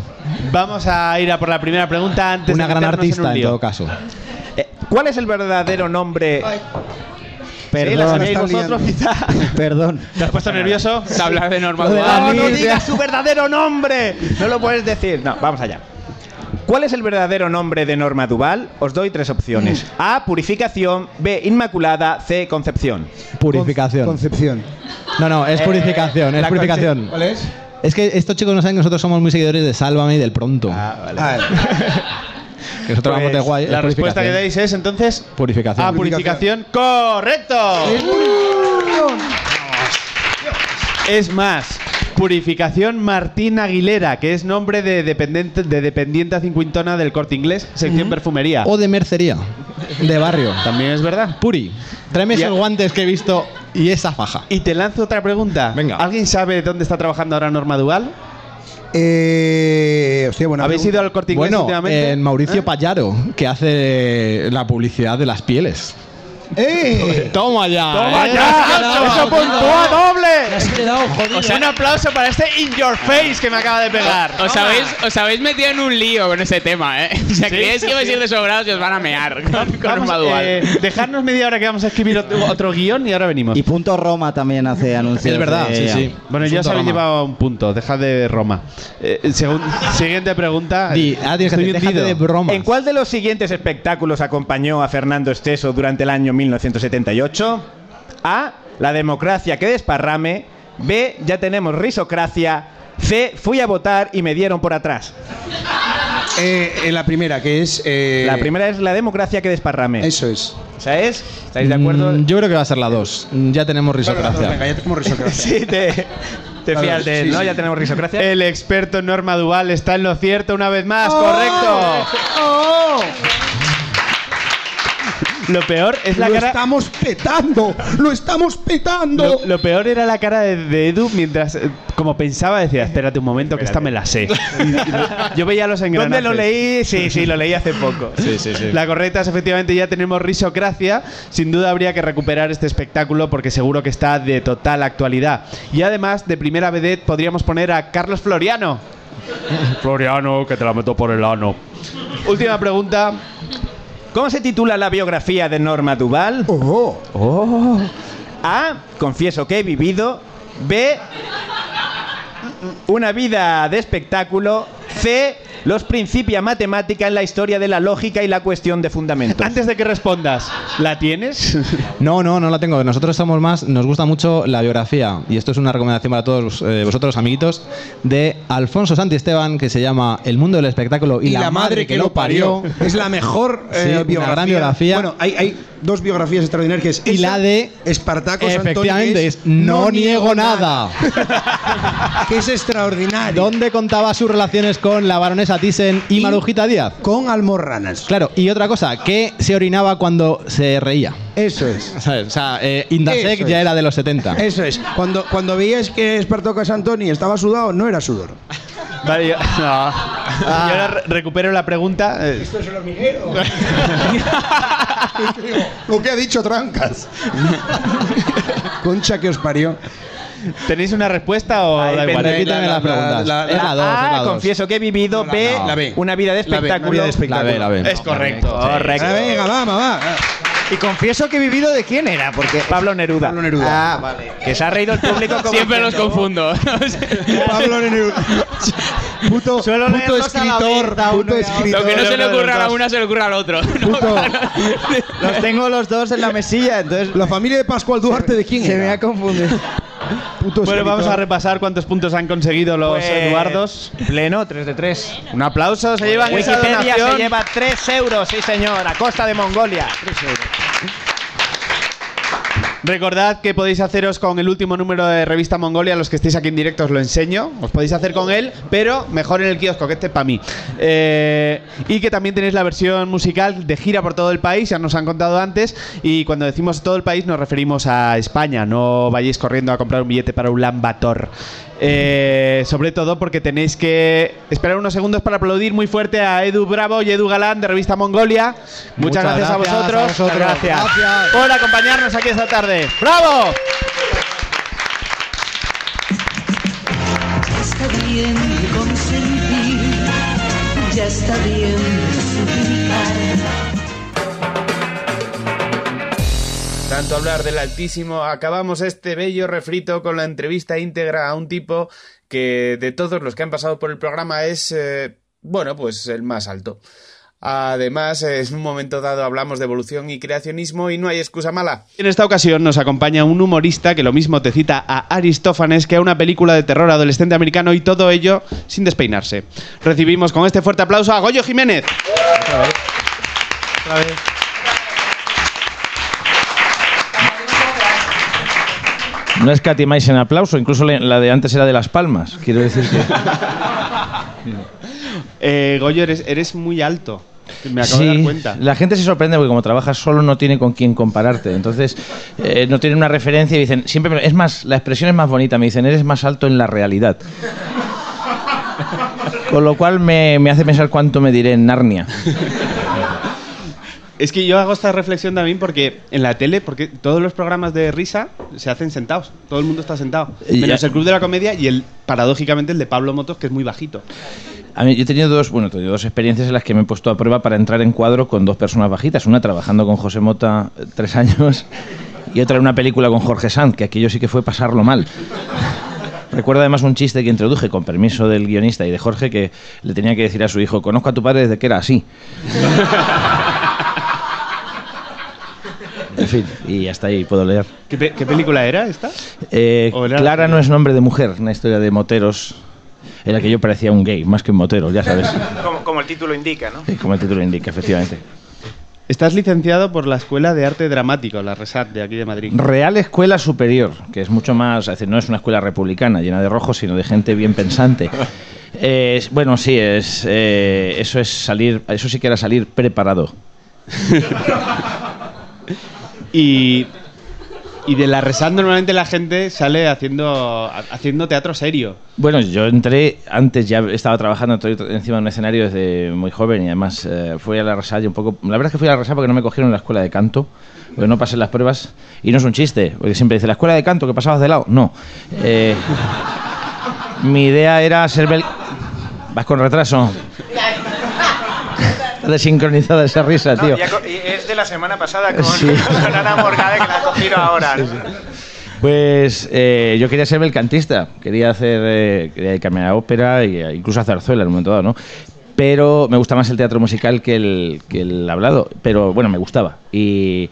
Vamos a ir a por la primera pregunta antes Una de gran meternos en artista un en lío. todo caso. Eh, ¿Cuál es el verdadero nombre? Sí, la Perdón, sabéis está vosotros, quizá. Perdón. ¿Te has puesto nervioso? Se habla de Norma Lo de Duval. la No, no digas su verdadero nombre. No lo puedes decir. No, vamos allá. ¿Cuál es el verdadero nombre de Norma Duval? Os doy tres opciones. A. Purificación. B. Inmaculada. C. Concepción. Purificación. Concepción. No, no, es purificación, es la purificación. ¿Cuál es? Es que estos chicos no saben que nosotros somos muy seguidores de Sálvame y del Pronto. Ah, que nosotros vamos de guay. es Pues La respuesta que purificación. dais es entonces Purificación. A. Purificación. ¡Correcto! Es más, Purificación Martín Aguilera, que es nombre de dependiente, de cincuentona del corte inglés, sección perfumería. O de mercería. De barrio. También es verdad. Puri, tráeme esos guantes que he visto y esa faja. Y te lanzo otra pregunta. Venga. ¿Alguien sabe dónde está trabajando ahora Norma Duval? Eh, hostia, buena ¿Habéis ido al corte inglés Bueno, últimamente? en Mauricio ¿Eh? Payaro, que hace la publicidad de las pieles. ¡Eh! Toma ya. ¡Toma ¿eh? ya! ¡Eso puntúa doble! quedado jodido. O sea, un aplauso para este In Your Face que me acaba de pegar. Os habéis, os habéis metido en un lío con ese tema, ¿eh? O sea, Sí, creéis que vais a ir de sobrados y os van a mear con, Vamos, eh, dejarnos media hora que vamos a escribir otro, otro guion y ahora venimos. Y Punto Roma también hace anuncios. Es verdad, de sí, sí. Bueno, ya os habéis llevado un punto. Dejad de Roma. Eh, segun- siguiente pregunta. Di, ah, déjate de bromas. ¿En cuál de los siguientes espectáculos acompañó a Fernando Esteso durante el año 1978? A. La democracia que desparrame. B. Ya tenemos risocracia. C. Fui a votar y me dieron por atrás. Eh, en la primera, que es. eh, La primera es la democracia que desparrame. Eso es. ¿Esa es? ¿Estáis de acuerdo? Mm, yo creo que va a ser la 2. Ya tenemos risocracia. Venga, ya tenemos risocracia. Sí, te, te fías de él, sí, ¿no? sí. Ya tenemos risocracia. El experto en Norma Duval está en lo cierto una vez más, correcto. Lo peor es la lo cara. estamos petando, lo estamos petando. Lo, lo peor era la cara de, de Edu mientras, eh, como pensaba, decía, espérate un momento que esta me la sé. Y Yo veía los engranajes. ¿Dónde lo leí? Sí, sí, lo leí hace poco. Sí, sí, sí. La correcta es efectivamente ya tenemos risocracia. Sin duda habría que recuperar este espectáculo porque seguro que está de total actualidad. Y además, de primera vedette podríamos poner a Carlos Floriano. Floriano, que te la meto por el ano. Última pregunta. ¿Cómo se titula la biografía de Norma Duval? Oh. A. Confieso que he vivido. B. Una vida de espectáculo. C. Los principia matemática en la historia de la lógica y la cuestión de fundamentos. Antes de que respondas, ¿la tienes? No, no, no la tengo. Nosotros somos más, nos gusta mucho la biografía, y esto es una recomendación para todos eh, vosotros, amiguitos, de Alfonso Santi Esteban, que se llama El mundo del espectáculo y, y la, madre que lo parió. Es la mejor eh, Sí, una biografía. gran biografía. Bueno, hay, hay dos biografías extraordinarias que es Y esa, la de- Espartaco Efectivamente, Santoni, es No, niego nada. que es extraordinario. donde contaba sus relaciones con la baronesa Thyssen y, Y- Marujita Díaz. Con almorranas. Claro, y otra cosa, que se orinaba cuando se reía. Eso es. ¿Sabes? O sea, eh, Indasec Eso ya es. era de los 70. Eso es. Cuando, cuando veías que Espartaco Santoni estaba sudado, no era sudor. Vale, yo, no. Yo ahora re- recupero la pregunta. eh, Esto es el hormiguero. Lo que ha dicho Trancas. Concha que os parió. ¿Tenéis una respuesta o Ahí da igual? la- las la- preguntas. la- es la 2, A. 2. Confieso que he vivido. B. Una vida de espectáculo. vida de espectáculo. La B, la B. Es correcto. Correcto. Venga, venga, va, va. Y confieso que he vivido de quién era, porque. Pablo Neruda. Pablo Neruda. Ah, vale. Que se ha reído el público como Siempre los confundo. Pablo Neruda. Puto, Suelo puto escritor, vez, puto escritor. Lo que no se le ocurre a la una se le ocurre al otro. Puto- Los tengo los dos en la mesilla, entonces. La familia de Pascual Duarte, ¿de quién Se me era? ha confundido. Puto Bueno, vamos a repasar cuántos puntos han conseguido los Pues, Eduardos. Pleno, 3 de 3. Un aplauso, se llevan esa Wikipedia donación. se lleva 3 euros, sí señor, a costa de Mongolia. Recordad que podéis haceros con el último número de revista Mongolia, los que estéis aquí en directo os lo enseño, os podéis hacer con él, pero mejor en el kiosco, que este para mí. Eh, y que también tenéis la versión musical de gira por todo el país, ya nos han contado antes, y cuando decimos todo el país nos referimos a España, no vayáis corriendo a comprar un billete para un Lambator. Eh, sobre todo porque tenéis que esperar unos segundos para aplaudir muy fuerte a Edu Bravo y Edu Galán de Revista Mongolia. Muchas, Muchas gracias, a vosotros. a vosotros. Muchas gracias, Gracias. por acompañarnos aquí esta tarde. ¡Bravo! Está bien consentir, ya está bien Tanto hablar del Altísimo, acabamos este bello refrito con la entrevista íntegra a un tipo que de todos los que han pasado por el programa es, eh, bueno, pues el más alto. Además, en un momento dado hablamos de evolución y creacionismo y no hay excusa mala. En esta ocasión nos acompaña un humorista que lo mismo te cita a Aristófanes que a una película de terror adolescente americano y todo ello sin despeinarse. Recibimos con este fuerte aplauso a Goyo Jiménez. No escatimáis en aplauso, incluso la de antes era de Las Palmas. Quiero decir que. Eh, Goyo, eres, eres muy alto. Me acabo de dar Sí, cuenta. la gente se sorprende porque como trabajas solo no tiene con quién compararte. Entonces, eh, no tiene una referencia y dicen, siempre, me- es más, la expresión es más bonita, me dicen, eres más alto en la realidad. Con lo cual me, me hace pensar cuánto me diré en Narnia. Es que yo hago esta reflexión también porque en la tele, porque todos los programas de risa se hacen sentados. Todo el mundo está sentado. Y Menos ya- el Club de la Comedia y el, paradójicamente, el de Pablo Motos, que es muy bajito. A mí, yo he tenido dos, bueno, he tenido dos experiencias en las que me he puesto a prueba para entrar en cuadro con dos personas bajitas. Una trabajando con José Mota eh, tres años y otra en una película con Jorge Sanz, que aquello sí que fue pasarlo mal. Recuerdo además un chiste que introduje con permiso del guionista y de Jorge que le tenía que decir a su hijo, conozco a tu padre desde que era así. En fin, y hasta ahí puedo leer. ¿Qué, pe- qué película era esta? Eh, ¿O era- Clara no es nombre de mujer, una historia de moteros en la que yo parecía un gay, más que un motero, ya sabes, Como, el título indica, ¿no? como el título indica, efectivamente. Estás licenciado por la Escuela de Arte Dramático, la RESAT, de aquí de Madrid. Real Escuela Superior, que es mucho más, es decir, no es una escuela republicana llena de rojos, sino de gente bien pensante. Eh, bueno, sí, es, eh, eso es salir, eso sí que era salir preparado. Y, y de la RESAT normalmente la gente sale haciendo, haciendo teatro serio. Bueno, yo entré, antes ya estaba trabajando encima de un escenario desde muy joven y además eh, fui a la Resal y un poco... La verdad es que fui a la Resal porque no me cogieron en la escuela de canto, porque no pasé las pruebas y no es un chiste, porque siempre dice, ¿la escuela de canto que pasabas de lado? No. Eh, mi idea era ser... bel- ¿Vas con retraso? Está desincronizada esa risa, tío. es de la semana pasada con, Sí. con Ana Morgade que la ha cogido ahora. ¿no? Pues eh, yo quería ser belcantista, quería hacer, eh, quería dedicarme a ópera e incluso a zarzuela en un momento dado, ¿no? Pero me gusta más el teatro musical que el, que el hablado, pero bueno, me gustaba. Y,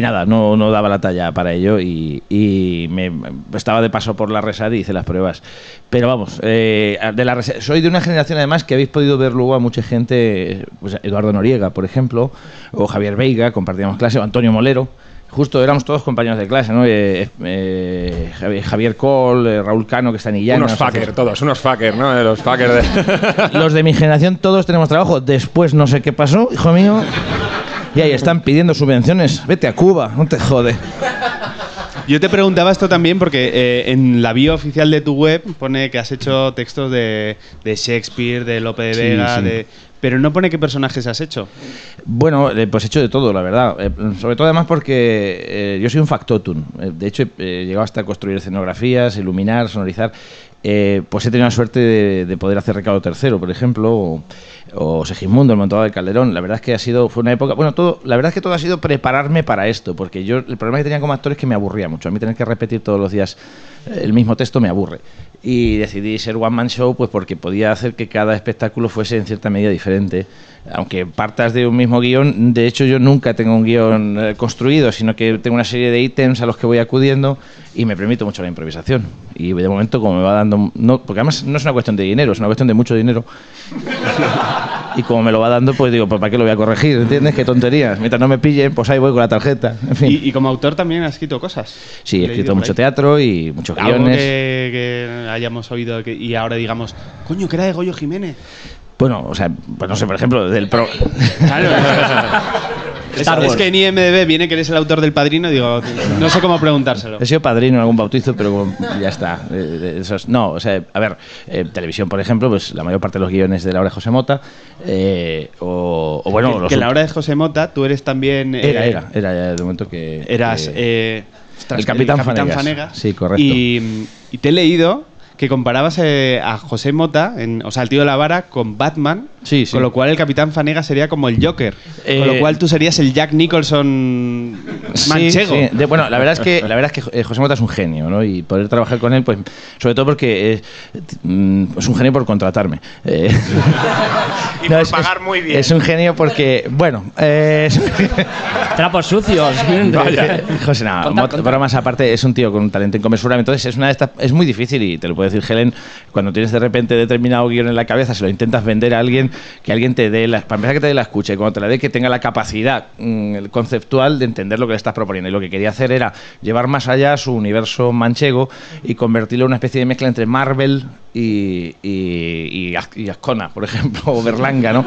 nada, no, no daba la talla para ello y, y me, estaba de paso por la Resad y hice las pruebas. Pero vamos, eh, de la Resad- soy de una generación además que habéis podido ver luego a mucha gente, pues Eduardo Noriega, por ejemplo, o Javier Veiga, compartíamos clase, o Antonio Molero. Justo éramos todos compañeros de clase, ¿no? Eh, eh, Javi- Javier Col, eh, Raúl Cano, que está en Illana. Unos fucker, todos, unos fucker, ¿no? De los fuckers de... Los de mi generación todos tenemos trabajo. Después no sé qué pasó, hijo mío. Y ahí están pidiendo subvenciones. Vete a Cuba, no te jode. Yo te preguntaba esto también porque eh, en la bio oficial de tu web pone que has hecho textos de, de Shakespeare, de Lope de Sí, Vega, sí. de... pero no pone qué personajes has hecho. Bueno, eh, pues he hecho de todo, la verdad. Eh, sobre todo además porque eh, yo soy un factotum. De hecho, he llegado hasta construir escenografías, iluminar, sonorizar. Pues he tenido la suerte de, de poder hacer Ricardo III, por ejemplo, o Segismundo, el montado de Calderón. La verdad es que ha sido, fue una época, bueno, todo, la verdad es que todo ha sido prepararme para esto, porque yo, el problema que tenía como actor es que me aburría mucho. A mí tener que repetir todos los días eh, el mismo texto me aburre. Y decidí ser one man show, pues porque podía hacer que cada espectáculo fuese en cierta medida diferente. Aunque partas de un mismo guion, de hecho yo nunca tengo un guion eh, construido, sino que tengo una serie de ítems a los que voy acudiendo y me permito mucho la improvisación. Y de momento, como me va dando. No, porque además no es una cuestión de dinero, es una cuestión de mucho dinero. Y como me lo va dando, pues digo, pues ¿para qué lo voy a corregir? ¿Entiendes? Qué tonterías. Mientras no me pillen, pues ahí voy con la tarjeta. En fin. Y, y como autor también has escrito cosas. sí, he escrito mucho teatro y muchos Algo guiones. que, que hayamos oído que- y ahora digamos, coño, que era de Goyo Jiménez. Bueno, o sea, pues no sé, por ejemplo, del pro. Es, Star es que en IMDB viene que eres el autor del padrino, digo, no sé cómo preguntárselo. He sido padrino en algún bautizo, pero como- ya está. Eh, no, o sea, a ver, eh, televisión, por ejemplo, pues la mayor parte de los guiones de la hora de José Mota, eh, o, o bueno, que, los que en la hora de José Mota tú eres también... Era, era, era ya de momento que... Eras el Capitán Fanegas. Sí, correcto. Y, y te he leído que comparabas eh, a José Mota, en- o sea, el tío de la vara, con Batman. Sí, sí. Con lo cual el Capitán Fanegas sería como el Joker. Eh, con lo cual tú serías el Jack Nicholson manchego. sí. De- bueno, la verdad es que la verdad es que eh, José Mota es un genio, ¿no? Y poder trabajar con él, pues, sobre todo porque eh, mm, es un genio por contratarme. Eh, Y no, por es- pagar es- muy bien. Es un genio porque, bueno, eh, Trapos sucios. Vaya. José, nada, Conta, mot- conta. bromas aparte, es un tío con un talento inconmensurable. Entonces, es una de estas. Es muy difícil, y te lo puede decir Helen, cuando tienes de repente determinado guion en la cabeza, se lo intentas vender a alguien, que alguien te dé la. Para empezar, que te dé la escucha, y cuando te la dé, que tenga la capacidad mm, conceptual de entender lo que le estás proponiendo. Y lo que quería hacer era llevar más allá su universo manchego y convertirlo en una especie de mezcla entre Marvel y, y Ascona, por ejemplo, o Berlanga, ¿no?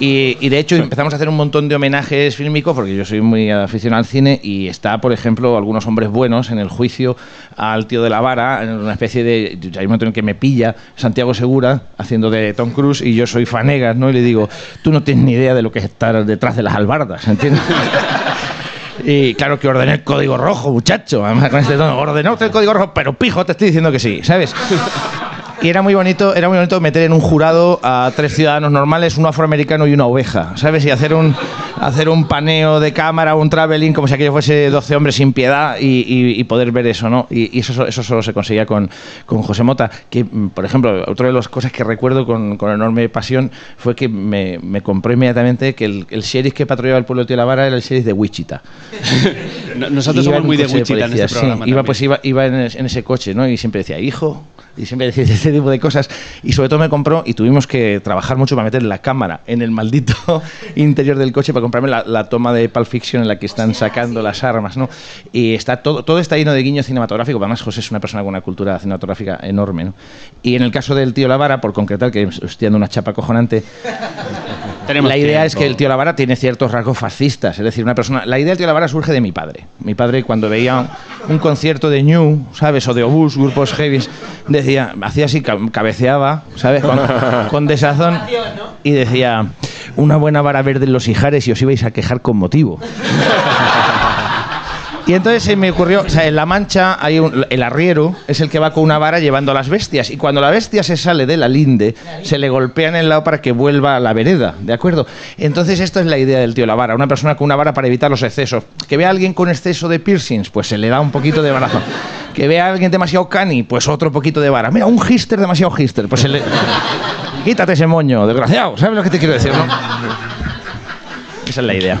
Y, y de hecho empezamos a hacer un montón de homenajes fílmicos, porque yo soy muy aficionado al cine, y está, por ejemplo, algunos hombres buenos en el juicio al tío de la vara, en una especie de... Hay un momento en que me pilla Santiago Segura haciendo de Tom Cruise y yo soy Fanegas, ¿no? Y le digo, tú no tienes ni idea de lo que es estar detrás de las albardas, ¿entiendes? Y claro que ordené el código rojo, muchacho. Además, con este tono, ordenó usted el código rojo, pero pijo, te estoy diciendo que sí, ¿sabes? Y era muy bonito, era muy bonito meter en un jurado a tres ciudadanos normales, uno afroamericano y una oveja, ¿sabes? Y hacer un hacer un paneo de cámara, un traveling, como si aquello fuese 12 hombres sin piedad y, y- y poder ver eso, ¿no? Y, y eso, so- eso solo se conseguía con, con José Mota, que, por ejemplo, otra de las cosas que recuerdo con, con enorme pasión fue que me, me compró inmediatamente que el, el sheriff que patrullaba el pueblo de Tío La Vara era el sheriff de Wichita. No- Nosotros Iba somos muy de Wichita en policía, este sí. programa. Iba, pues iba, iba en ese coche, ¿no? Y siempre decía, hijo, y siempre decía ese tipo de cosas. Y sobre todo me compró, y tuvimos que trabajar mucho para meter la cámara en el maldito interior del coche para comprarme la, la toma de Pulp Fiction en la que están sacando las armas, ¿no? Y está todo, todo está lleno de guiños cinematográficos. Además, José es una persona con una cultura cinematográfica enorme, ¿no? Y en el caso del tío Lavara, por concretar, que estoy dando una chapa cojonante, Tenemos la idea es que el tío Lavara tiene ciertos rasgos fascistas, es decir, una persona. La idea del tío Lavara surge de mi padre. Mi padre cuando veía un concierto de New, ¿sabes? O de Obús, grupos heavies, decía, hacía así, ca- cabeceaba, ¿sabes? Con, con desazón y decía, una buena vara verde en los Ijares y os ibais a quejar con motivo. Y entonces se me ocurrió, o sea, en La Mancha hay un, el arriero es el que va con una vara llevando a las bestias y cuando la bestia se sale de la linde, se le golpea en el lado para que vuelva a la vereda, ¿de acuerdo? Entonces esto es la idea del tío la vara, una persona con una vara para evitar los excesos. Que vea a alguien con exceso de piercings, pues se le da un poquito de barazo. Que vea a alguien demasiado cani, pues otro poquito de vara. Mira, un hister demasiado hister, pues se le... Quítate ese moño, desgraciado, ¿sabes lo que te quiero decir, no? Esa es la idea.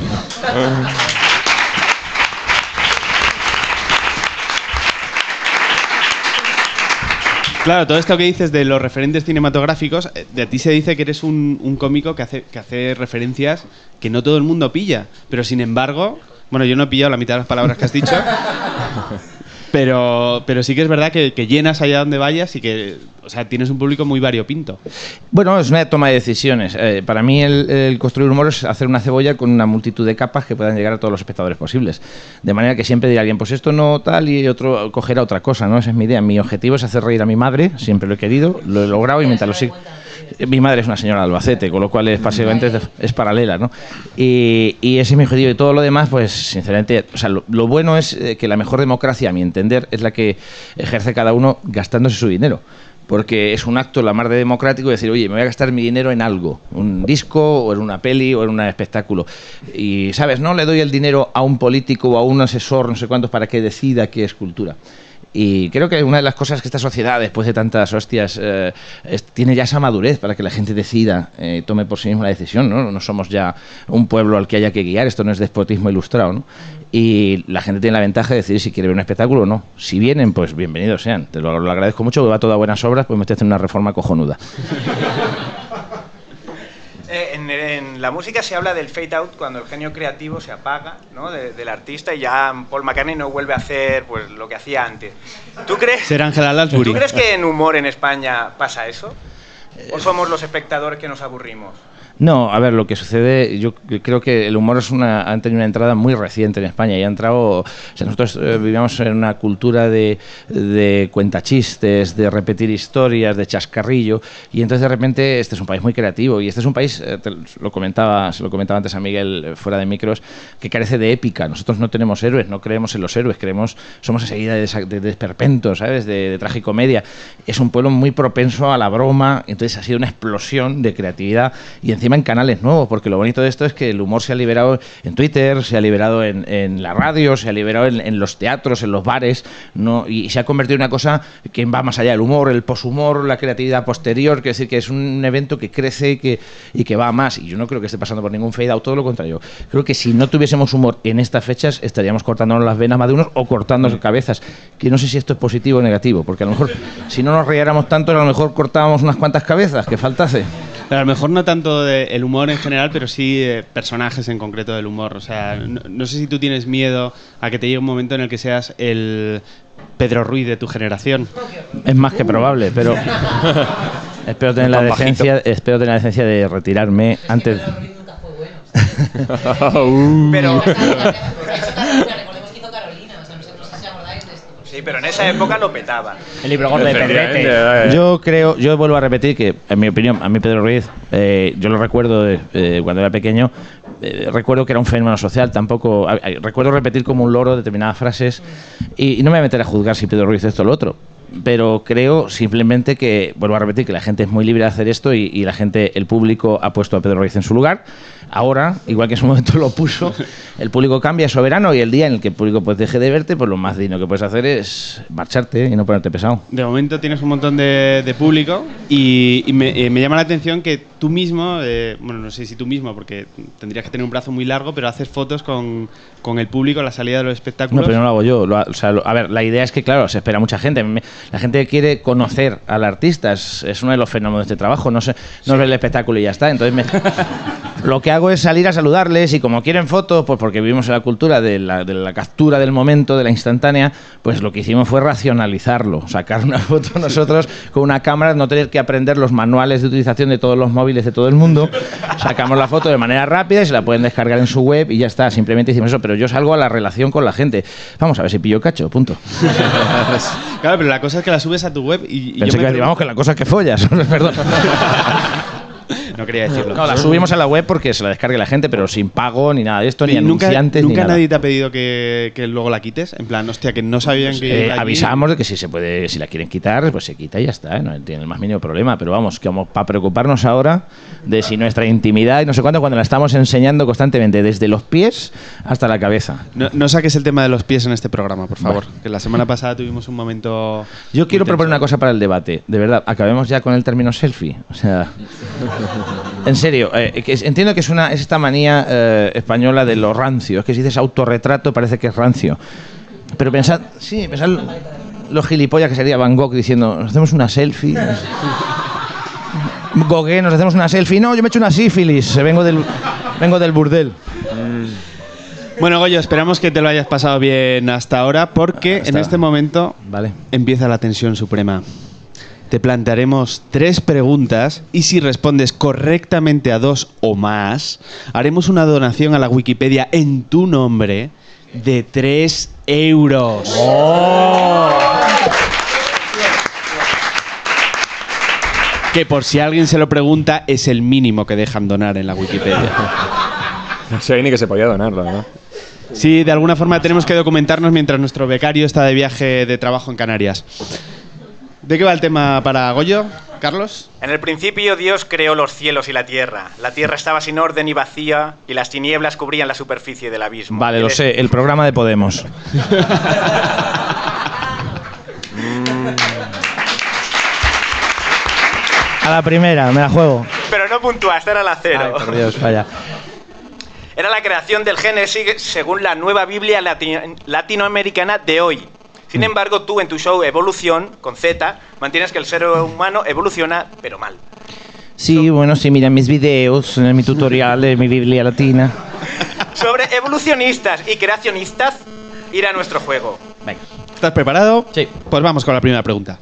Claro, todo esto que dices de los referentes cinematográficos, eh, de ti se dice que eres un, un cómico que hace, que hace referencias que no todo el mundo pilla. Pero sin embargo, bueno, yo no he pillado la mitad de las palabras que has dicho. Pero, pero sí que es verdad que, llenas allá donde vayas y que, o sea, tienes un público muy variopinto. Bueno, es una toma de decisiones. Eh, para mí el, el construir humor es hacer una cebolla con una multitud de capas que puedan llegar a todos los espectadores posibles. De manera que siempre dirá alguien, pues esto no tal y otro cogerá otra cosa, ¿no? Esa es mi idea. Mi objetivo es hacer reír a mi madre, siempre lo he querido, lo he logrado y mientras lo sigo... Eh, Mi madre es una señora de Albacete, con lo cual es básicamente es, paralela, ¿no? Y, y ese es mi objetivo. Y todo lo demás, pues sinceramente, o sea, lo, lo bueno es eh, que la mejor democracia, a mi entender, es la que ejerce cada uno gastándose su dinero porque es un acto la mar de democrático decir, oye, me voy a gastar mi dinero en algo, un disco o en una peli o en un espectáculo. Y, ¿sabes? No le doy el dinero a un político o a un asesor, no sé cuántos, para que decida qué es cultura. Y creo que una de las cosas que esta sociedad, después de tantas hostias, eh, tiene ya esa madurez para que la gente decida, eh, tome por sí misma la decisión. ¿no? no somos ya un pueblo al que haya que guiar, esto no es despotismo ilustrado. ¿no? Y la gente tiene la ventaja de decidir si quiere ver un espectáculo o no. Si vienen, pues bienvenidos sean. Te lo, agradezco mucho, que va todo a buenas obras, pues me estoy haciendo una reforma cojonuda. En, en la música se habla del fade out cuando el genio creativo se apaga ¿no? de- del artista y ya Paul McCartney no vuelve a hacer pues, lo que hacía antes. ¿Tú crees, Ser. ¿Tú crees que en humor en España pasa eso? ¿O somos los espectadores que nos aburrimos? No, a ver, lo que sucede, yo creo que el humor es una, han tenido una entrada muy reciente en España y ha entrado, nosotros eh, vivíamos en una cultura de, de cuentachistes, de repetir historias, de chascarrillo y entonces de repente este es un país muy creativo y este es un país, eh, lo comentaba, se lo comentaba antes a Miguel eh, fuera de micros, que carece de épica. Nosotros no tenemos héroes, no creemos en los héroes, creemos, somos enseguida de, de, de esperpento, ¿sabes? De, de tragicomedia. Es un pueblo muy propenso a la broma, entonces ha sido una explosión de creatividad y encima en canales nuevos, porque lo bonito de esto es que el humor se ha liberado en Twitter, se ha liberado en, en la radio, se ha liberado en, en los teatros, en los bares, ¿no? y se ha convertido en una cosa que va más allá del humor, el poshumor, la creatividad posterior, que decir que es un evento que crece y que, y que va a más. Y yo no creo que esté pasando por ningún fade out, todo lo contrario. Creo que si no tuviésemos humor en estas fechas, estaríamos cortándonos las venas más de unos o cortándonos cabezas. Que no sé si esto es positivo o negativo, porque a lo mejor si no nos riéramos tanto, a lo mejor cortábamos unas cuantas cabezas, que faltase. Pero a lo mejor no tanto de el humor en general, pero sí eh, personajes en concreto del humor. O sea, no, no sé si tú tienes miedo a que te llegue un momento en el que seas el Pedro Ruiz de tu generación. Es más que probable, pero espero tener la decencia, espero tener la decencia de retirarme antes. Pero. Sí, pero en esa época lo petaba. El libro gordo de Pedrete. Yo creo, yo vuelvo a repetir que, en mi opinión, a mí Pedro Ruiz, eh, yo lo recuerdo de, eh, cuando era pequeño, eh, recuerdo que era un fenómeno social, tampoco, recuerdo repetir como un loro determinadas frases y, y no me voy a meter a juzgar si Pedro Ruiz esto o lo otro. Pero creo simplemente que, vuelvo a repetir, que la gente es muy libre de hacer esto y, y la gente, el público ha puesto a Pedro Ruiz en su lugar. Ahora, igual que en su momento lo puso, el público cambia, soberano y el día en el que el público pues deje de verte, pues lo más digno que puedes hacer es marcharte y no ponerte pesado. De momento tienes un montón de, de público y, y me, eh, me llama la atención que tú mismo, eh, bueno, no sé si tú mismo, porque tendrías que tener un brazo muy largo, pero haces fotos con, con el público a la salida de los No, espectáculos. pero no lo hago yo. Lo o sea, lo- a ver, la idea es que, claro, se espera mucha gente. La gente quiere conocer al artista. Es, es uno de los fenómenos de este trabajo. No, se, no es ver el espectáculo y ya está. Entonces, me- lo que hago es salir a saludarles y como quieren fotos, pues porque vivimos en la cultura de la, de la captura del momento, de la instantánea, pues lo que hicimos fue racionalizarlo. Sacar una foto nosotros con una cámara, no tener que aprender los manuales de utilización de todos los móviles de todo el mundo. Sacamos la foto de manera rápida y se la pueden descargar en su web y ya está. Simplemente hicimos eso. Pero yo salgo a la relación con la gente. Vamos a ver si pillo cacho, punto. claro, pero la cosa es que la subes a tu web y, y Pensé yo me que vamos que la cosa es que follas. Perdón. No quería decirlo. No, la subimos a la web porque se la descargue la gente, pero sin pago ni nada de esto, ni ¿Y nunca, anunciantes nunca ni nada. nadie te ha pedido que, que luego la quites? En plan, hostia, que no sabían que. Eh, avisamos de que si se puede, si la quieren quitar, pues se quita y ya está, ¿eh? no tiene el más mínimo problema. Pero vamos, que como para preocuparnos ahora de si nuestra intimidad y no sé cuánto, cuando la estamos enseñando constantemente, desde los pies hasta la cabeza. No, no saques el tema de los pies en este programa, por favor. Que la semana pasada tuvimos un momento. Yo quiero intenso. proponer una cosa para el debate. De verdad, acabemos ya con el término selfie. O sea, en serio, eh, que es- entiendo que es una es esta manía eh, española de lo rancio. Es que si dices autorretrato parece que es rancio. Pero pensad, sí, pensad los gilipollas que sería Van Gogh diciendo, nos hacemos una selfie. Gauguin, nos hacemos una selfie. No, yo me he hecho una sífilis. Vengo del, vengo del burdel. Bueno, Goyo, esperamos que te lo hayas pasado bien hasta ahora, porque en este momento Vale. empieza la tensión suprema. Te plantearemos tres preguntas y si respondes correctamente a dos o más, haremos una donación a la Wikipedia en tu nombre de 3 euros. Que por si alguien se lo pregunta, es el mínimo que dejan donar en la Wikipedia. No sé ni que se podía donar, la verdad. Sí, de alguna forma tenemos que documentarnos mientras nuestro becario está de viaje de trabajo en Canarias. ¿De qué va el tema para Goyo, Carlos? En el principio Dios creó los cielos y la tierra. La tierra estaba sin orden y vacía, y las tinieblas cubrían la superficie del abismo. Vale, lo sé, el programa de Podemos. A la primera, me la juego. Pero no puntuaste, era la cero. Por Dios, vaya. Era la creación del Génesis según la nueva Biblia lati- latinoamericana de hoy. Sin embargo, tú en tu show Evolución, con Z, mantienes que el ser humano evoluciona, pero mal. Sí, bueno, sí, mira mis videos, mi tutorial de mi Biblia latina. Sobre evolucionistas y creacionistas, ir a nuestro juego. Venga. ¿Estás preparado? Sí. Pues vamos con la primera pregunta.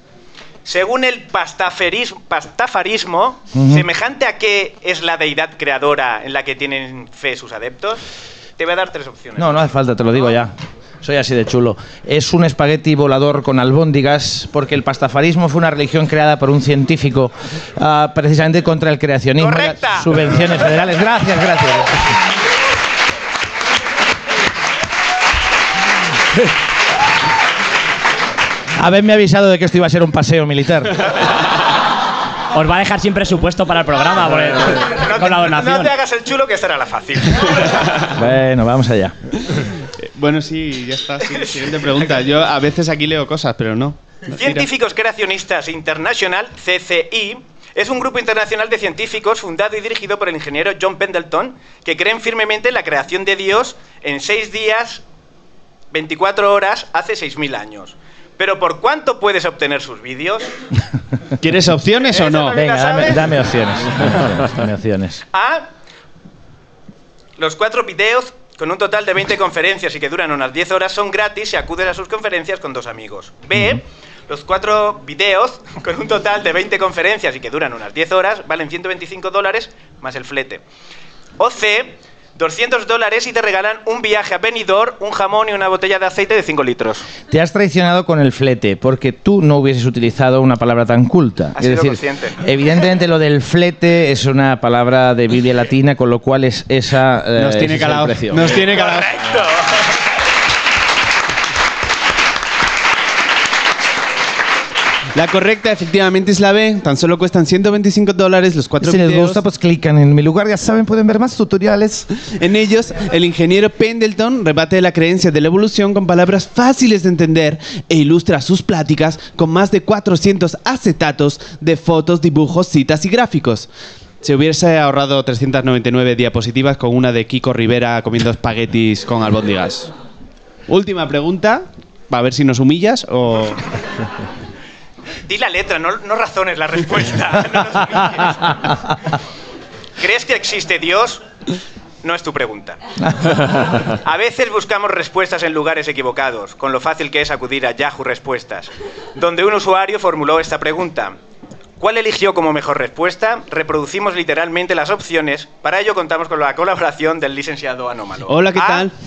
Según el pastafarismo, semejante a qué es la deidad creadora en la que tienen fe sus adeptos, te voy a dar tres opciones. No, no hace falta, te lo digo ya. Soy así de chulo. Es un espagueti volador con albóndigas porque el pastafarismo fue una religión creada por un científico ah, precisamente contra el creacionismo y las subvenciones federales. Gracias, gracias. Haberme avisado de que esto iba a ser un paseo militar. Os va a dejar sin presupuesto para el programa con la No donación. te hagas el chulo que esta era la fácil. Bueno, vamos allá. Bueno, sí, ya está. sí, siguiente pregunta. Yo a veces aquí leo cosas, pero no. No, Científicos Creacionistas International, CCI, es un grupo internacional de científicos fundado y dirigido por el ingeniero John Pendleton, que creen firmemente en la creación de Dios en seis días, 24 horas, hace 6.000 años. Pero ¿por cuánto puedes obtener sus vídeos? ¿Quieres opciones o no? Venga, dame opciones. Dame opciones. A. Los cuatro videos con un total de 20 conferencias y que duran unas 10 horas son gratis si acudes a sus conferencias con dos amigos. B. Los cuatro videos con un total de 20 conferencias y que duran unas 10 horas valen 125 dólares más el flete. O C. 200 dólares y te regalan un viaje a Benidorm, un jamón y una botella de aceite de 5 litros. Te has traicionado con el flete porque tú no hubieses utilizado una palabra tan culta. Has sido consciente. evidentemente lo del flete es una palabra de Biblia latina, con lo cual es esa. eh, Nos tiene ese es el calado. precio. Nos tiene calado. La correcta efectivamente es la B. Tan solo cuestan 125 dólares los cuatro Si les videos. gusta, pues clican en mi lugar. Ya saben, pueden ver más tutoriales. En ellos, el ingeniero Pendleton rebate la creencia de la evolución con palabras fáciles de entender e ilustra sus pláticas con más de 400 acetatos de fotos, dibujos, citas y gráficos. Se hubiese ahorrado 399 diapositivas con una de Kiko Rivera comiendo espaguetis con albóndigas. Última pregunta, a ver si nos humillas o... Di la letra, no, no razones la respuesta. No. ¿Crees que existe Dios? No es tu pregunta. A veces buscamos respuestas en lugares equivocados, con lo fácil que es acudir a Yahoo Respuestas, donde un usuario formuló esta pregunta. ¿Cuál eligió como mejor respuesta? Reproducimos literalmente las opciones. Para ello contamos con la colaboración del licenciado Anómalo. Hola, ¿qué A, tal?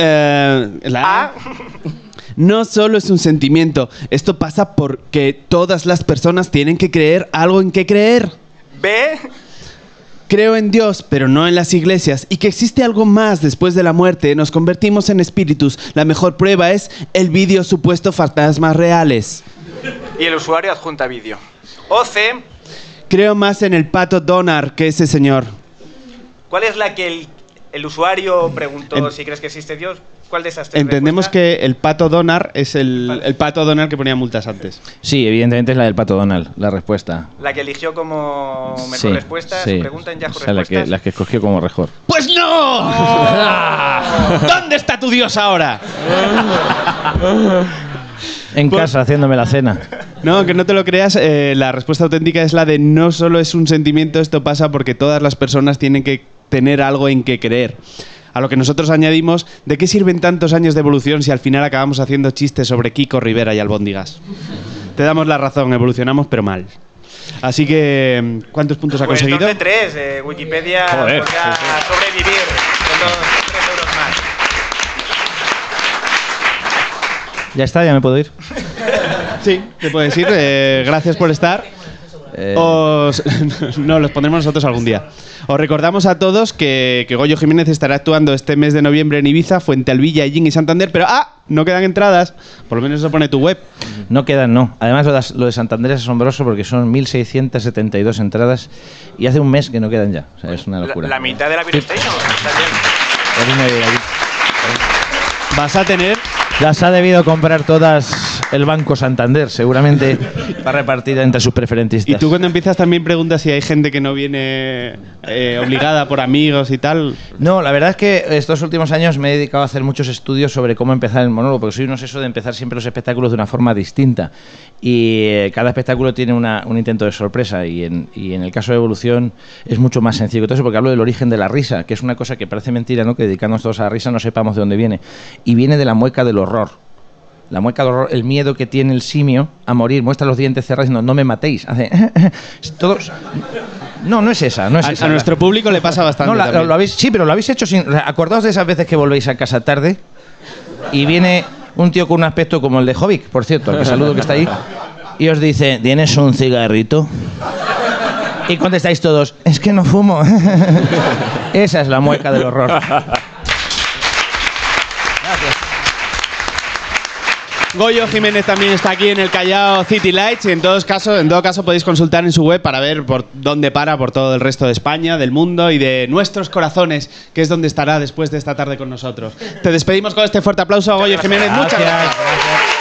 Eh, la A. No solo es un sentimiento, esto pasa porque todas las personas tienen que creer algo en qué creer. B. Creo en Dios, pero no en las iglesias, y que existe algo más después de la muerte. Nos convertimos en espíritus. La mejor prueba es el vídeo supuesto fantasmas reales. Y el usuario adjunta vídeo. O C. Creo más en el pato Donar que ese señor. ¿Cuál es la que el, el usuario preguntó En- si crees que existe Dios? ¿Cuál de esas tres? Entendemos que el pato Donar es el, el pato Donar que ponía multas antes. Sí, evidentemente es la del pato Donald, la respuesta. La que eligió como mejor sí, respuesta, sí. su pregunta en Yahoo O sea, la que, la que escogió como mejor. ¡Pues no! ¿Dónde está tu Dios ahora? En casa, haciéndome la cena. No, que no te lo creas, eh, la respuesta auténtica es la de no solo es un sentimiento, esto pasa porque todas las personas tienen que tener algo en que creer. A lo que nosotros añadimos, ¿de qué sirven tantos años de evolución si al final acabamos haciendo chistes sobre Kiko Rivera y albóndigas? Te damos la razón, evolucionamos pero mal. Así que, ¿cuántos puntos ha Pues conseguido? tres. eh, Wikipedia Joder, podrá sí, sí. sobrevivir con los tres euros más. Ya está, ya me puedo ir. Sí, te puedes ir. eh, gracias por estar. Eh, Os- no, los pondremos nosotros algún día. Os recordamos a todos que, que Goyo Jiménez estará actuando este mes de noviembre en Ibiza, Fuente Alvilla, Illín y Santander, pero ¡ah! No quedan entradas. Por lo menos eso pone tu web. No quedan, no. Además, lo de, lo de Santander es asombroso porque son 1.672 entradas y hace un mes que no quedan ya. O sea, es una locura. la mitad de la Beer Station. Está bien. Ya vine de allí. Vas a tener. Las ha debido comprar todas el Banco Santander, seguramente, para repartir entre sus preferentistas. Y tú cuando empiezas también preguntas si hay gente que no viene eh, obligada por amigos y tal. No, la verdad es que estos últimos años me he dedicado a hacer muchos estudios sobre cómo empezar el monólogo, porque soy un obseso de empezar siempre los espectáculos de una forma distinta. Y eh, cada espectáculo tiene una- un intento de sorpresa, y en, y en el caso de Evolución es mucho más sencillo eso, porque hablo del origen de la risa, que es una cosa que parece mentira, ¿no? Que dedicándonos todos a la risa no sepamos de dónde viene. Y viene de la mueca del horror. La mueca de horror, el miedo que tiene el simio a morir, muestra los dientes cerrados diciendo, no me matéis. Hace, todos... No, no es esa, no es A- esa. a nuestro público le pasa bastante No, la- también. lo habéis, sí, pero lo habéis hecho sin... Acordaos de esas veces que volvéis a casa tarde y viene un tío con un aspecto como el de Jovic, por cierto, al que saludo que está ahí, y os dice, ¿tienes un cigarrito? Y contestáis todos, es que no fumo. Esa es la mueca del horror. Goyo Jiménez también está aquí en el Callao City Lights y en todos casos, en todo caso podéis consultar en su web para ver por dónde para por todo el resto de España, del mundo y de nuestros corazones, que es donde estará después de esta tarde con nosotros. Te despedimos con este fuerte aplauso Goyo Jiménez. Muchas gracias.